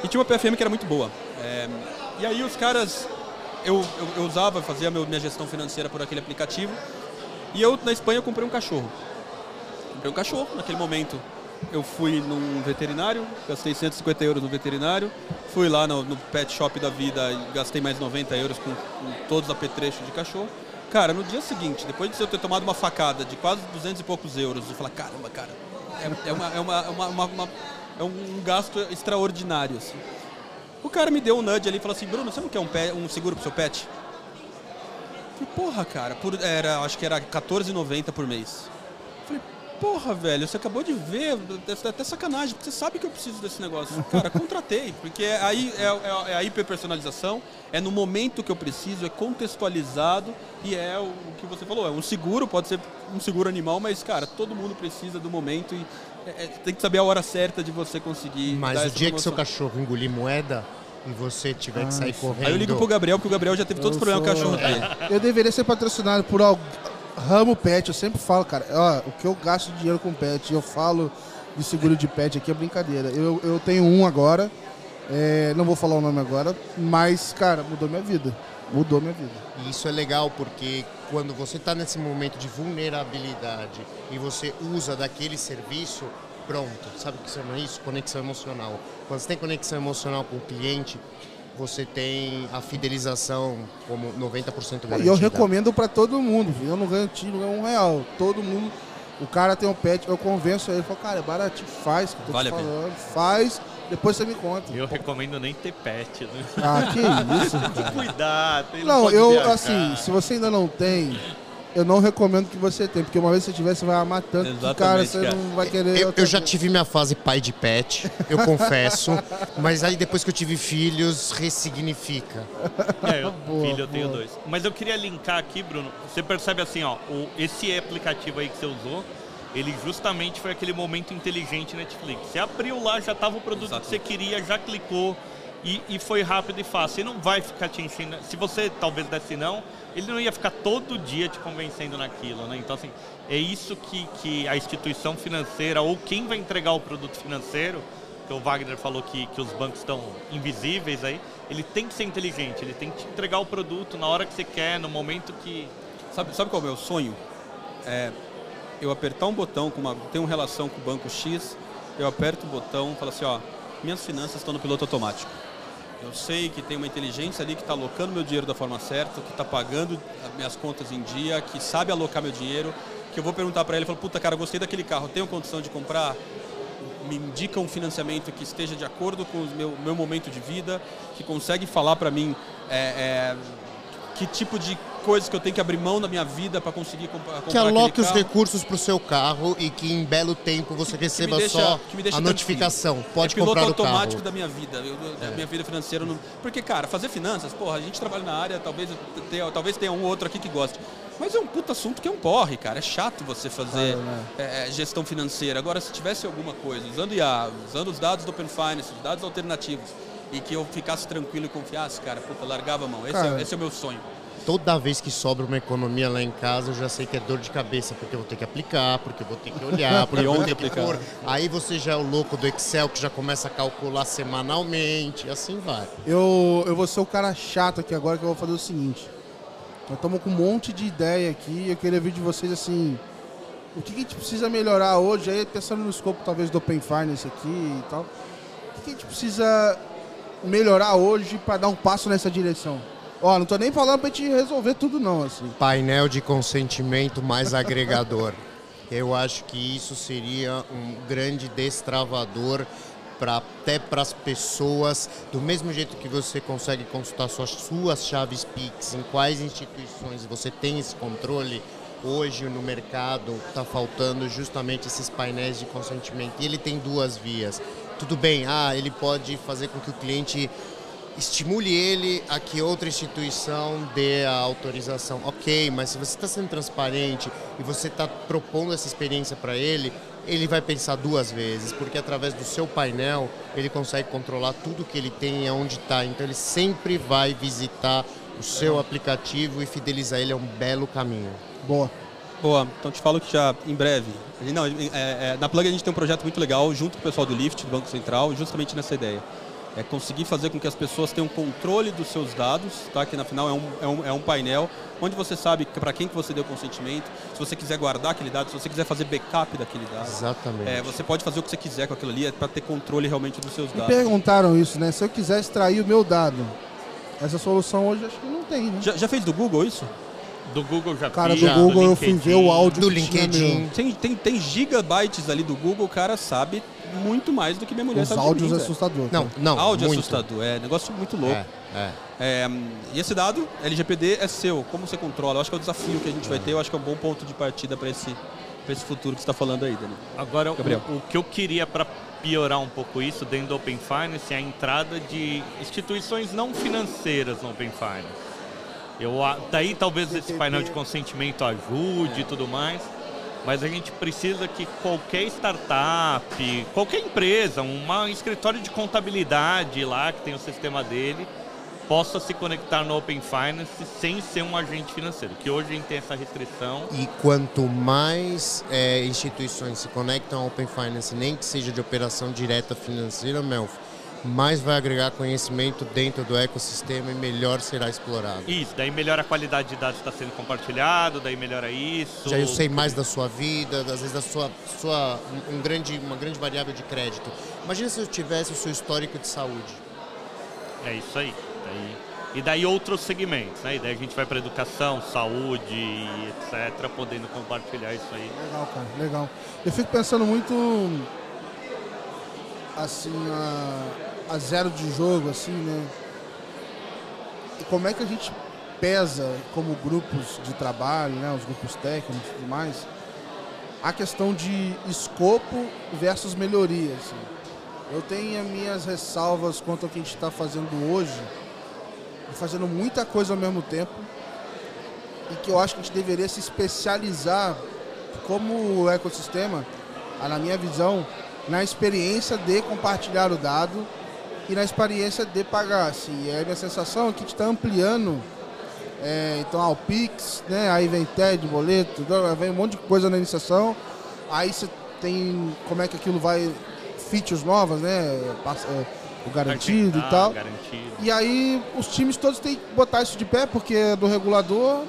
E tinha uma PFM que era muito boa. É, e aí os caras, eu, eu, eu usava, fazia minha gestão financeira por aquele aplicativo. E eu, na Espanha, eu comprei um cachorro. Comprei um cachorro naquele momento. Eu fui num veterinário, gastei 150 euros no veterinário. Fui lá no, no pet shop da vida e gastei mais 90 euros com, com todos os apetrechos de cachorro. Cara, no dia seguinte, depois de eu ter tomado uma facada de quase 200 e poucos euros, eu falei, caramba, cara, é, é, uma, é, uma, uma, uma, é um gasto extraordinário. Assim. O cara me deu um nudge ali e falou assim, Bruno, você não quer um, pet, um seguro pro seu pet? Eu falei, porra, cara, por, era, acho que era R$14,90 por mês. Eu falei, porra, velho, você acabou de ver, é até sacanagem, porque você sabe que eu preciso desse negócio. Cara, contratei, porque aí é, é, é, a hiperpersonalização, é no momento que eu preciso, é contextualizado e é o que você falou, é um seguro, pode ser um seguro animal, mas, cara, todo mundo precisa do momento e é, é tem que saber a hora certa de você conseguir. Mas o dia que seu cachorro engolir moeda, e você tiver ah, que sair correndo. Aí eu ligo pro Gabriel, porque o Gabriel já teve todos os problemas com o cachorro dele. Eu deveria ser patrocinado por algo ramo pet, eu sempre falo, cara, ó, o que eu gasto de dinheiro com pet, eu falo de seguro de pet aqui é brincadeira. Eu, eu tenho um agora, é, não vou falar o nome agora, mas, cara, mudou minha vida. Mudou minha vida. E isso é legal porque quando você está nesse momento de vulnerabilidade e você usa daquele serviço, pronto. Sabe o que chama isso? Conexão emocional. Quando você tem conexão emocional com o cliente, você tem a fidelização como 90% garantida. E eu recomendo para todo mundo, eu não ganho tiro, não ganho um real. Todo mundo, o cara tem um pet, eu convenço ele, falo, cara, é baratinho, faz, que eu tô vale te falando, faz, depois você me conta. Eu recomendo nem ter pet, né? Ah, que isso, cara. Tem que cuidar, tem Não, eu, viajar. assim, se você ainda não tem, eu não recomendo que você tenha, porque uma vez que você tiver, você vai amar tanto Exatamente, que, cara, você cara. não vai querer. Eu, eu já tive minha fase pai de pet, eu confesso, mas aí depois que eu tive filhos, ressignifica. É, eu, boa, filho eu tenho dois. Mas eu queria linkar aqui, Bruno. Você percebe assim, ó, o, esse aplicativo aí que você usou, ele justamente foi aquele momento inteligente Netflix. Você abriu lá, já estava o produto Exato. que você queria, já clicou e, e foi rápido e fácil. E não vai ficar te enchendo. Se você talvez desse não ele não ia ficar todo dia te convencendo naquilo, né? Então, assim, é isso que, que a instituição financeira ou quem vai entregar o produto financeiro, que o Wagner falou que, que os bancos estão invisíveis aí, ele tem que ser inteligente, ele tem que te entregar o produto na hora que você quer, no momento que... Sabe, sabe qual é o meu sonho? É eu apertar um botão, com uma, tem uma relação com o banco X, eu aperto o botão e falo assim, ó, minhas finanças estão no piloto automático eu sei que tem uma inteligência ali que está alocando meu dinheiro da forma certa, que está pagando minhas contas em dia, que sabe alocar meu dinheiro, que eu vou perguntar para ele, falo, puta cara, gostei daquele carro, tenho condição de comprar? Me indica um financiamento que esteja de acordo com o meu, meu momento de vida, que consegue falar para mim é, é, que tipo de coisas que eu tenho que abrir mão da minha vida para conseguir comp comprar Que aloque os recursos para o seu carro e que em belo tempo você receba deixa- só a tranquilo. notificação. Pode é comprar o automático carro. da minha vida, eu- da minha vida financeira. Não... Porque, cara, fazer finanças, porra, a gente trabalha na área, talvez tenha, talvez tenha um ou outro aqui que goste. Mas é um puta assunto que é um porre, cara. É chato você fazer né? é, é, gestão financeira. Agora, se tivesse alguma coisa, usando IA, usando os dados do Open Finance, os dados alternativos, e que eu ficasse tranquilo e confiasse, cara, puta, largava a mão. Esse, Cara. é, esse é o meu sonho. Toda vez que sobra uma economia lá em casa, eu já sei que é dor de cabeça, porque eu vou ter que aplicar, porque eu vou ter que olhar, porque eu vou onde ter que aplicar? pôr. Aí você já é o louco do Excel que já começa a calcular semanalmente, e assim vai. Eu, eu vou ser o cara chato aqui agora que eu vou fazer o seguinte. Nós estamos com um monte de ideia aqui. Eu queria ver de vocês assim. O que, que a gente precisa melhorar hoje, aí pensando no escopo talvez do Open Finance aqui e tal. O que, que a gente precisa melhorar hoje para dar um passo nessa direção? Ó, não tô nem falando pra gente resolver tudo não, assim. Painel de consentimento mais agregador. Eu acho que isso seria um grande destravador pra, até para as pessoas, do mesmo jeito que você consegue consultar suas, suas chaves Pix, em quais instituições você tem esse controle, hoje no mercado está faltando justamente esses painéis de consentimento. E ele tem duas vias. Tudo bem, ah, ele pode fazer com que o cliente estimule ele a que outra instituição dê a autorização. Ok, mas se você está sendo transparente e você está propondo essa experiência para ele, ele vai pensar duas vezes, porque através do seu painel ele consegue controlar tudo que ele tem e aonde está. Então ele sempre vai visitar o seu aplicativo e fidelizar ele é um belo caminho. Boa. Boa, então te falo que já em breve. Não, é, é, na Plug a gente tem um projeto muito legal junto com o pessoal do Lift, do Banco Central, justamente nessa ideia. É conseguir fazer com que as pessoas tenham controle dos seus dados, tá? que na final é um, é um, é um painel onde você sabe para quem que você deu consentimento, se você quiser guardar aquele dado, se você quiser fazer backup daquele dado. Exatamente. É, você pode fazer o que você quiser com aquilo ali, é para ter controle realmente dos seus Me dados. perguntaram isso, né? Se eu quiser extrair o meu dado, essa solução hoje acho que não tem, né? Já, já fez do Google isso? Do Google já Cara, do Google eu fui ver o áudio do LinkedIn. Tem, tem, tem gigabytes ali do Google, o cara sabe muito mais do que minha mulher Os sabe de áudios mim, velho. assustadores. Não, não. Áudio muito. assustador, é negócio muito louco. É, é. É, e esse dado, LGPD, é seu. Como você controla? Eu acho que é o desafio que a gente vai ter. Eu acho que é um bom ponto de partida para esse, pra esse futuro que você está falando aí, Dani. Agora, o, Gabriel. o que eu queria para piorar um pouco isso dentro do Open Finance é a entrada de instituições não financeiras no Open Finance. Eu, daí talvez esse painel de consentimento ajude e tudo mais, mas a gente precisa que qualquer startup, qualquer empresa, uma- um escritório de contabilidade lá que tem o sistema dele, possa se conectar no Open Finance sem ser um agente financeiro, que hoje a gente tem essa restrição. E quanto mais é, instituições se conectam ao Open Finance, nem que seja de operação direta financeira, Melf, mais vai agregar conhecimento dentro do ecossistema e melhor será explorado. Isso, daí melhora a qualidade de dados que está sendo compartilhado, daí melhora isso. Já eu sei mais da sua vida, às vezes da sua, sua um grande, uma grande variável de crédito. Imagina se eu tivesse o seu histórico de saúde. É isso aí. Daí- e daí outros segmentos, né? E daí a gente vai para educação, saúde, e etc, podendo compartilhar isso aí. Legal, cara, legal. Eu fico pensando muito assim, a, a zero de jogo, assim, né? E como é que a gente pesa como grupos de trabalho, né? Os grupos técnicos e tudo mais, a questão de escopo versus melhoria, assim. Eu tenho as minhas ressalvas quanto ao que a gente está fazendo hoje, fazendo muita coisa ao mesmo tempo, e que eu acho que a gente deveria se especializar como ecossistema, na minha visão, na experiência de compartilhar o dado e na experiência de pagar. Assim. E a minha sensação é que a gente está ampliando. é, então, ah, o Pix, né? aí vem TED, boleto, vem um monte de coisa na iniciação. Aí você tem como é que aquilo vai, features novas, né? é, o garantido e Ah, tal. Garantido. E aí os times todos têm que botar isso de pé, porque é do regulador.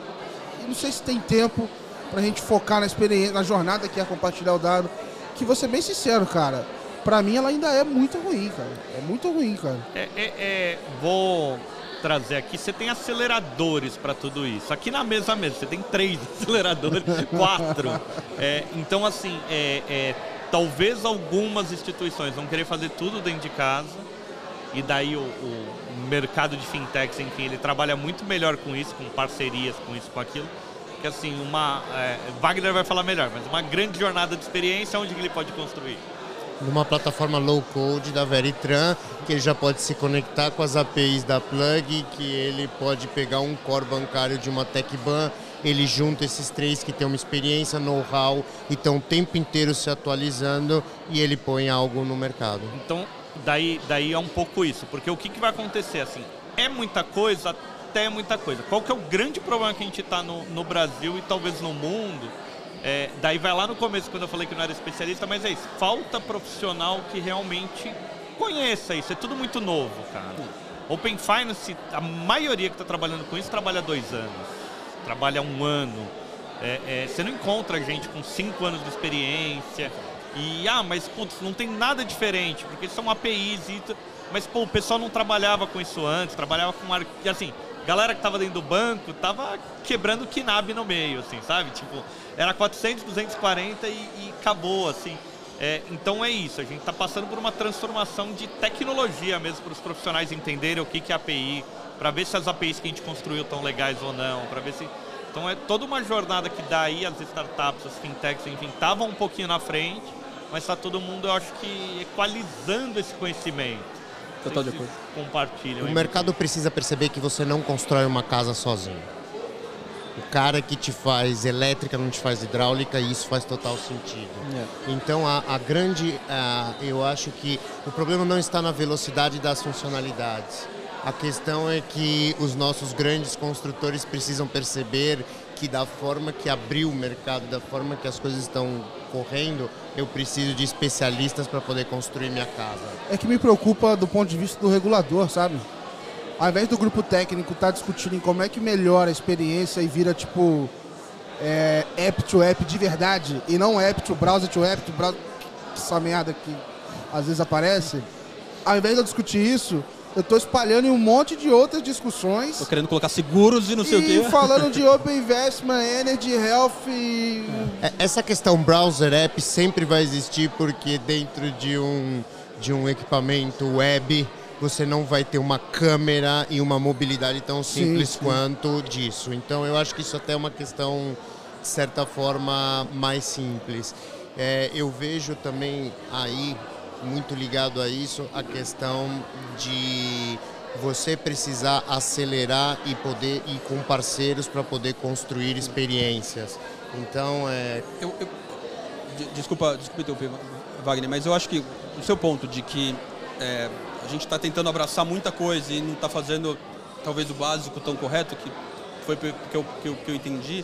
E não sei se tem tempo pra gente focar na experiência, na jornada que é compartilhar o dado. Que vou ser bem sincero, cara. Pra mim ela ainda é muito ruim, cara. É muito ruim, cara. É, é- é- vou trazer aqui, você tem aceleradores para tudo isso. Aqui na mesa mesmo, você tem três aceleradores, quatro. É, então, assim, é, é, talvez algumas instituições vão querer fazer tudo dentro de casa e daí o, o mercado de fintechs, enfim, ele trabalha muito melhor com isso, com parcerias, com isso, com aquilo. Que assim, uma. É, Wagner vai falar melhor, mas uma grande jornada de experiência, onde ele pode construir? Numa plataforma low code da Veritran, que ele já pode se conectar com as APIs da Plug, que ele pode pegar um core bancário de uma TechBan, ele junta esses três que têm uma experiência, know-how e estão o tempo inteiro se atualizando e ele põe algo no mercado. Então, daí, daí é um pouco isso, porque o que, que vai acontecer assim? É muita coisa, até é muita coisa. Qual que é o grande problema que a gente está no, no Brasil e talvez no mundo? É, daí vai lá no começo, quando eu falei que não era especialista, mas é isso. Falta profissional que realmente conheça isso. É tudo muito novo, cara. Open Finance, a maioria que está trabalhando com isso trabalha dois anos, trabalha um ano. É, é, você não encontra gente com cinco anos de experiência. E, ah, mas putz, não tem nada diferente, porque são APIs e. Mas, pô, o pessoal não trabalhava com isso antes, trabalhava com. Assim, galera que estava dentro do banco tava quebrando o KNAB no meio, assim, sabe? Tipo, era 400, 240 e, e acabou, assim. É, então é isso, a gente está passando por uma transformação de tecnologia mesmo para os profissionais entenderem o que, que é API, para ver se as APIs que a gente construiu estão legais ou não, para ver se. Então é toda uma jornada que daí as startups, as fintechs, enfim, estavam um pouquinho na frente, mas está todo mundo, eu acho que, equalizando esse conhecimento. Total de acordo. Compartilham. O mercado precisa perceber que você não constrói uma casa sozinho. O cara que te faz elétrica não te faz hidráulica e isso faz total sentido. É. Então a, a grande, a, eu acho que o problema não está na velocidade das funcionalidades. A questão é que os nossos grandes construtores precisam perceber que da forma que abriu o mercado, da forma que as coisas estão correndo, eu preciso de especialistas para poder construir minha casa. É que me preocupa do ponto de vista do regulador, sabe? Ao invés do grupo técnico estar tá discutindo em como é que melhora a experiência e vira tipo é, app to app de verdade e não app to browser to app to browser, essa merda que às vezes aparece, ao invés de eu discutir isso, eu estou espalhando em um monte de outras discussões. Tô querendo colocar seguros e não sei e o quê. falando de Open Investment, Energy, Health e... É, essa questão browser app sempre vai existir porque dentro de um, de um equipamento web você não vai ter uma câmera e uma mobilidade tão simples sim, sim. quanto disso. Então eu acho que isso até é uma questão, de certa forma, mais simples. É, eu vejo também aí muito ligado a isso a questão de você precisar acelerar e poder ir com parceiros para poder construir experiências. Então é. Eu, eu, desculpa, desculpa interromper, Wagner, mas eu acho que o seu ponto de que é, a gente está tentando abraçar muita coisa e não está fazendo talvez o básico tão correto que foi que eu, que eu, que eu entendi.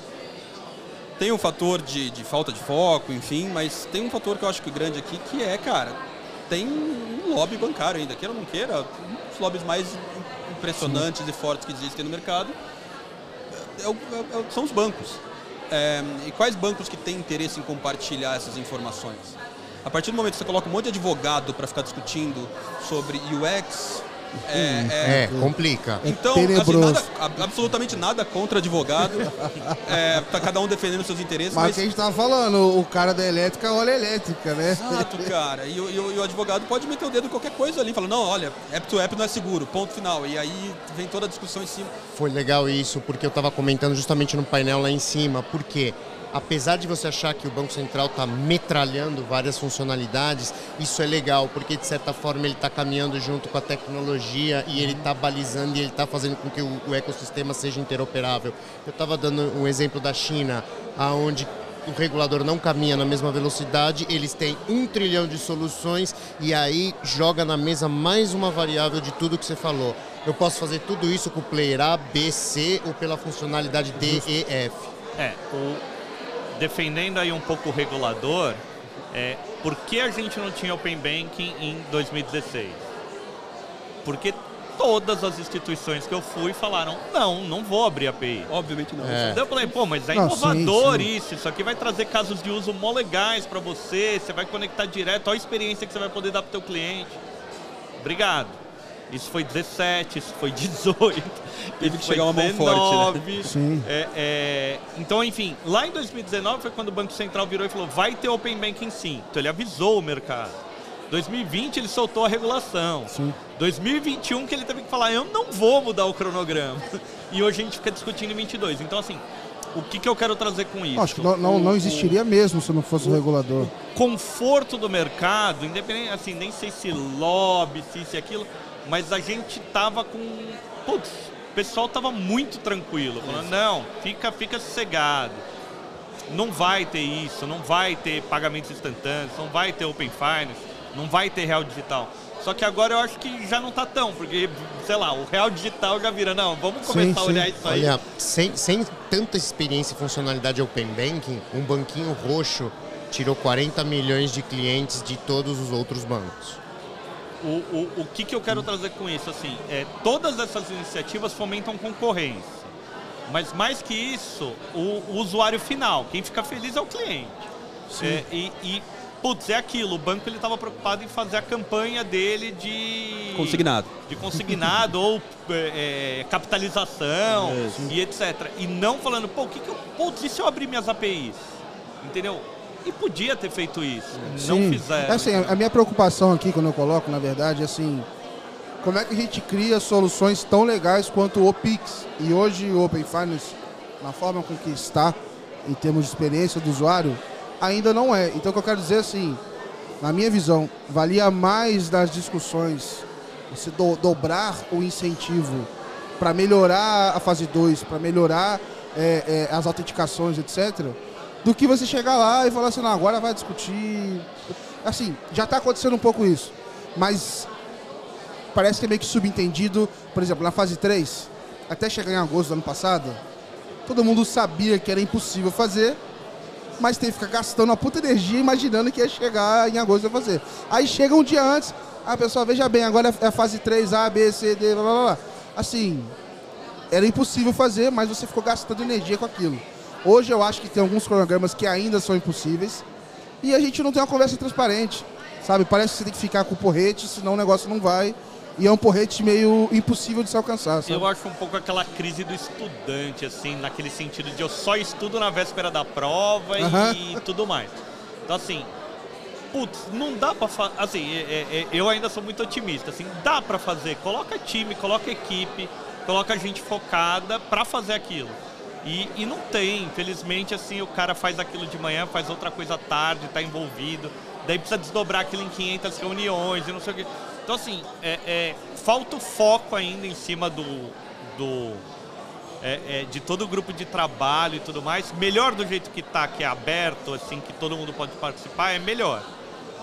Tem um fator de, de falta de foco, enfim, mas tem um fator que eu acho que grande aqui que é, cara, tem um lobby bancário ainda, queira ou não queira, um dos lobbies mais impressionantes Sim. e fortes que existem no mercado é, é, é, são os bancos. É, e quais bancos que têm interesse em compartilhar essas informações? A partir do momento que você coloca um monte de advogado para ficar discutindo sobre UX, é, é, é, complica. Então, assim, nada, absolutamente nada contra advogado. é, tá cada um defendendo seus interesses. Mas, mas... que a gente tava falando, o cara da elétrica olha a elétrica, né? Exato, cara. E, e, e, o advogado pode meter o dedo em qualquer coisa ali, falando, não, olha, app to app não é seguro, ponto final. E aí vem toda a discussão em cima. Foi legal isso, porque eu tava comentando justamente no painel lá em cima. Por quê? Apesar de você achar que o Banco Central está metralhando várias funcionalidades, isso é legal, porque de certa forma ele está caminhando junto com a tecnologia e ele está balizando e ele está fazendo com que o, o, ecossistema seja interoperável. Eu estava dando um exemplo da China, aonde o regulador não caminha na mesma velocidade, eles têm um trilhão de soluções e aí joga na mesa mais uma variável de tudo que você falou. Eu posso fazer tudo isso com o player A, B, C ou pela funcionalidade D, E, F. É, o, defendendo aí um pouco o regulador, é, por que a gente não tinha Open Banking em 2016? Porque todas as instituições que eu fui falaram, não, não vou abrir API. Obviamente não. É. eu falei, pô, mas é não, inovador sim, sim. isso, isso aqui vai trazer casos de uso mó legais para você, você vai conectar direto, olha a experiência que você vai poder dar para o teu cliente. Obrigado. Isso foi 17, isso foi 18. Teve que chegar uma mão forte, né? Sim. É, é, então, enfim, lá em 2019 foi quando o Banco Central virou e falou: vai ter Open Banking sim. Então ele avisou o mercado. 2020 ele soltou a regulação. Sim. 2021 que ele teve que falar, eu não vou mudar o cronograma. E hoje a gente fica discutindo em 22. Então assim, o que, que eu quero trazer com isso? Acho que não, não, não O- existiria mesmo se não fosse o regulador. conforto do mercado, independente, assim, nem sei se lobby, se isso e aquilo, mas a gente tava com. Putz, o pessoal tava muito tranquilo, falando, não, fica, fica sossegado. Não vai ter isso, não vai ter pagamentos instantâneos, não vai ter Open Finance, não vai ter real digital. Só que agora eu acho que já não tá tão, porque, sei lá, o real digital já vira, não, vamos Sim, começar a sim. olhar isso aí. Olha, sem, sem tanta experiência e funcionalidade Open Banking, um banquinho roxo tirou 40 milhões de clientes de todos os outros bancos. O, o, o que, que eu quero trazer com isso? Assim, é, todas essas iniciativas fomentam concorrência. Mas mais que isso, o, o usuário final, quem fica feliz é o cliente. É, e, e, putz, é aquilo, o banco ele estava preocupado em fazer a campanha dele de Consignado. de consignado ou é, é, capitalização e etc. E não falando, pô, o que, que eu. Putz, e se eu abrir minhas APIs? Entendeu? E podia ter feito isso. Não Sim. fizeram. Assim, a minha preocupação aqui, quando eu coloco, na verdade, é assim, como é que a gente cria soluções tão legais quanto o Pix? E hoje o Open Finance, na forma com que está, em termos de experiência do usuário, ainda não é. Então o que eu quero dizer assim, na minha visão, valia mais das discussões você do- dobrar o incentivo para melhorar a fase 2, para melhorar é, é, as autenticações, etc., do que você chegar lá e falar assim, não, agora vai discutir. Assim, já está acontecendo um pouco isso. Mas parece que é meio que subentendido, por exemplo, na fase 3, até chegar em agosto do ano passado, todo mundo sabia que era impossível fazer, mas teve que ficar gastando uma puta energia imaginando que ia chegar em agosto ia fazer. Aí chega um dia antes, a pessoa, veja bem, agora é a fase 3, A, B, C, D, blá blá blá. Assim, era impossível fazer, mas você ficou gastando energia com aquilo. Hoje eu acho que tem alguns cronogramas que ainda são impossíveis e a gente não tem uma conversa transparente, sabe? Parece que você tem que ficar com o porrete, senão o negócio não vai. E é um porrete meio impossível de se alcançar, sabe? Eu acho um pouco aquela crise do estudante, assim, naquele sentido de eu só estudo na véspera da prova e, tudo mais. Então, assim, putz, não dá pra fazer. Assim, é- é- é- eu ainda sou muito otimista, assim, dá pra fazer. Coloca time, coloca equipe, coloca gente focada pra fazer aquilo. E, e não tem, infelizmente, assim, o cara faz aquilo de manhã, faz outra coisa à tarde, tá envolvido, daí precisa desdobrar aquilo em 500 reuniões e não sei o quê. Então, assim, é, é, falta o foco ainda em cima do, do é, é, de todo o grupo de trabalho e tudo mais. Melhor do jeito que tá, que é aberto, assim, que todo mundo pode participar, é melhor.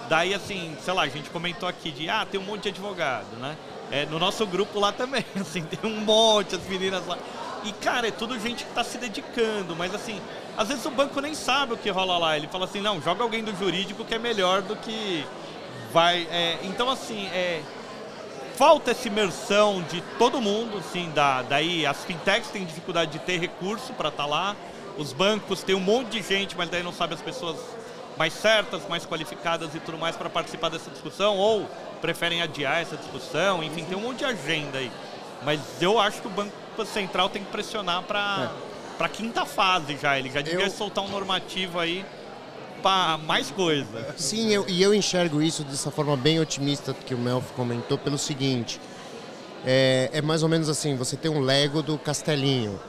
Daí, assim, sei lá, a gente comentou aqui de, ah, tem um monte de advogado, né? É, no nosso grupo lá também, assim, tem um monte, as meninas lá. E, cara, é tudo gente que tá se dedicando, mas assim, às vezes o banco nem sabe o que rola lá. Ele fala assim, não, joga alguém do jurídico que é melhor do que vai. é, então, assim, é, falta essa imersão de todo mundo, assim, da, daí as fintechs têm dificuldade de ter recurso para estar lá, os bancos têm um monte de gente, mas daí não sabe as pessoas mais certas, mais qualificadas e tudo mais para participar dessa discussão, ou preferem adiar essa discussão, enfim, tem um monte de agenda aí. Mas eu acho que o Banco Central tem que pressionar para para quinta fase já, ele já devia Eu- soltar um normativo aí para mais coisa. Sim, eu, e eu enxergo isso dessa forma bem otimista que o Melf comentou pelo seguinte. É, é mais ou menos assim, você tem um Lego do castelinho.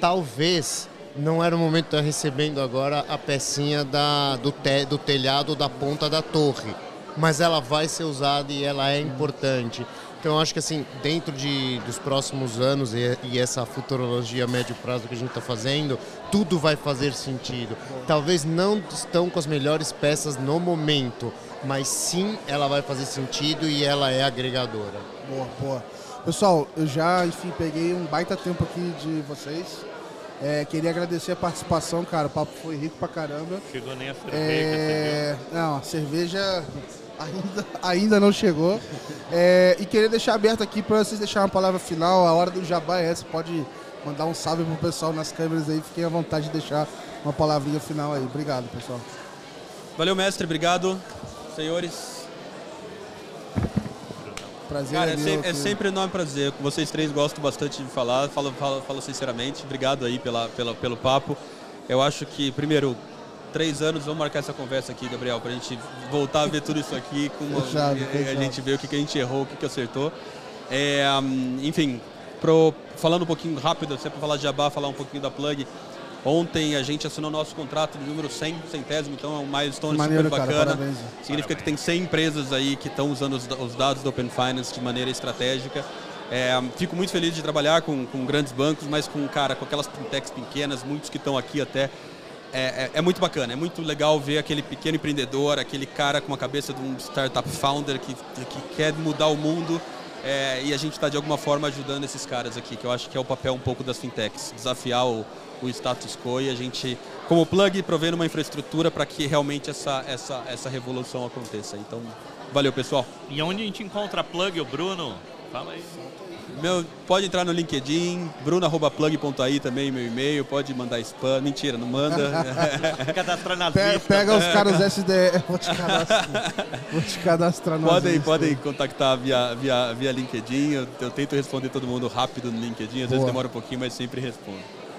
Talvez não era o momento de estar recebendo agora a pecinha da, do, te, do telhado da ponta da torre. Mas ela vai ser usada e ela é importante. Então eu acho que assim, dentro de, dos próximos anos e, e essa futurologia a médio prazo que a gente está fazendo, tudo vai fazer sentido. Talvez não estão com as melhores peças no momento, mas sim ela vai fazer sentido e ela é agregadora. Boa, boa. Pessoal, eu já, enfim, peguei um baita tempo aqui de vocês. É, queria agradecer a participação, cara. O papo foi rico pra caramba. Chegou nem a cerveja, É, não, a cerveja ainda, ainda não chegou. É, e queria deixar aberto aqui para vocês deixarem uma palavra final. A hora do jabá é essa. Pode mandar um salve pro pessoal nas câmeras aí. Fiquem à vontade de deixar uma palavrinha final aí. Obrigado, pessoal. Valeu, mestre. Obrigado. Senhores. Prazer Cara, é, meu é aqui. sempre um enorme prazer. Vocês três gosto bastante de falar. Falo, falo, falo sinceramente. Obrigado aí pela, pela, pelo papo. Eu acho que, primeiro, três anos, vamos marcar essa conversa aqui, Gabriel, para a gente voltar a ver tudo isso aqui, com uma, fechado, a, a gente ver o que, que a gente errou, o que, que acertou. É, enfim, pro, falando um pouquinho rápido, sempre para falar de Jabá, falar um pouquinho da Plug. Ontem a gente assinou nosso contrato de número 100, centésimo, então é um milestone Maneiro, super bacana. Cara, Significa parabéns. que tem 100 empresas aí que estão usando os, os, dados do Open Finance de maneira estratégica. É, fico muito feliz de trabalhar com, com, grandes bancos, mas com, cara, com aquelas fintechs pequenas, muitos que estão aqui até. É, é, é, muito bacana, é muito legal ver aquele pequeno empreendedor, aquele cara com a cabeça de um startup founder que, que quer mudar o mundo é, e a gente está de alguma forma ajudando esses caras aqui, que eu acho que é o papel um pouco das fintechs, desafiar o, o status quo e a gente, como plug, provendo uma infraestrutura para que realmente essa, essa, essa revolução aconteça. Então, valeu pessoal. E onde a gente encontra a plug, o Bruno? Fala aí. Meu, pode entrar no LinkedIn, bruno.plug.ai também, meu e-mail, pode mandar spam. Mentira, não manda. Cadastrar nas Pe listas. Pega os caras SDE, vou te cadastrar, vou te cadastrar podem, podem contactar via, via, via LinkedIn, eu, eu, tento responder todo mundo rápido no LinkedIn, às Boa. vezes demora um pouquinho, mas sempre respondo.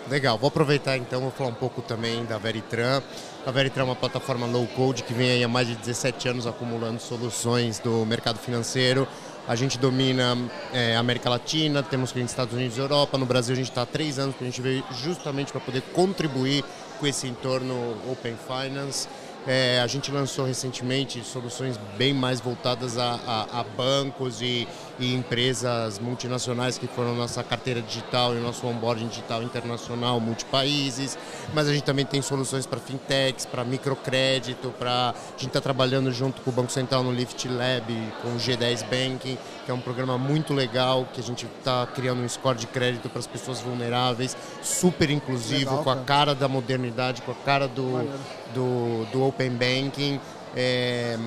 Legal, vou aproveitar então, vou falar um pouco também da Veritran. A Veritran é uma plataforma low code que vem aí há mais de 17 anos acumulando soluções do mercado financeiro a gente domina é, América Latina, temos clientes Estados Unidos e Europa. No Brasil a gente está há três anos, que a gente veio justamente para poder contribuir com esse entorno Open Finance. É, a gente lançou recentemente soluções bem mais voltadas a, a, a bancos e, e, empresas multinacionais que foram nossa carteira digital e nosso onboarding digital internacional, multipaíses. Mas a gente também tem soluções para fintechs, para microcrédito, para a gente está trabalhando junto com o Banco Central no Lift Lab, com o G10 Banking, que é um programa muito legal que a gente está criando um score de crédito para as pessoas vulneráveis, super inclusivo, legal, com a cara da modernidade, com a cara do, do, do Open Banking. É,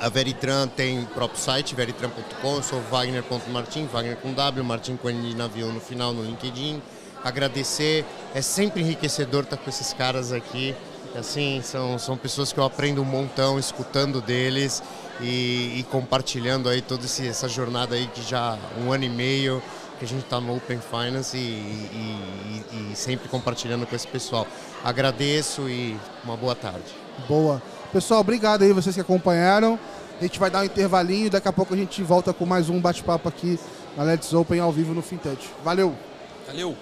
a Veritran tem próprio site, veritran.com, eu sou wagner.martin, Wagner com W, Martin com N de navio no final no LinkedIn. Agradecer, é sempre enriquecedor estar com esses caras aqui. Assim, são, são pessoas que eu aprendo um montão escutando deles e, e compartilhando aí toda essa jornada aí que já um ano e meio que a gente está no Open Finance e, e, e, sempre compartilhando com esse pessoal. Agradeço e uma boa tarde. Boa. Pessoal, obrigado aí vocês que acompanharam. A gente vai dar um intervalinho, daqui a pouco a gente volta com mais um bate-papo aqui na Let's Open ao vivo no Fintech. Valeu! Valeu!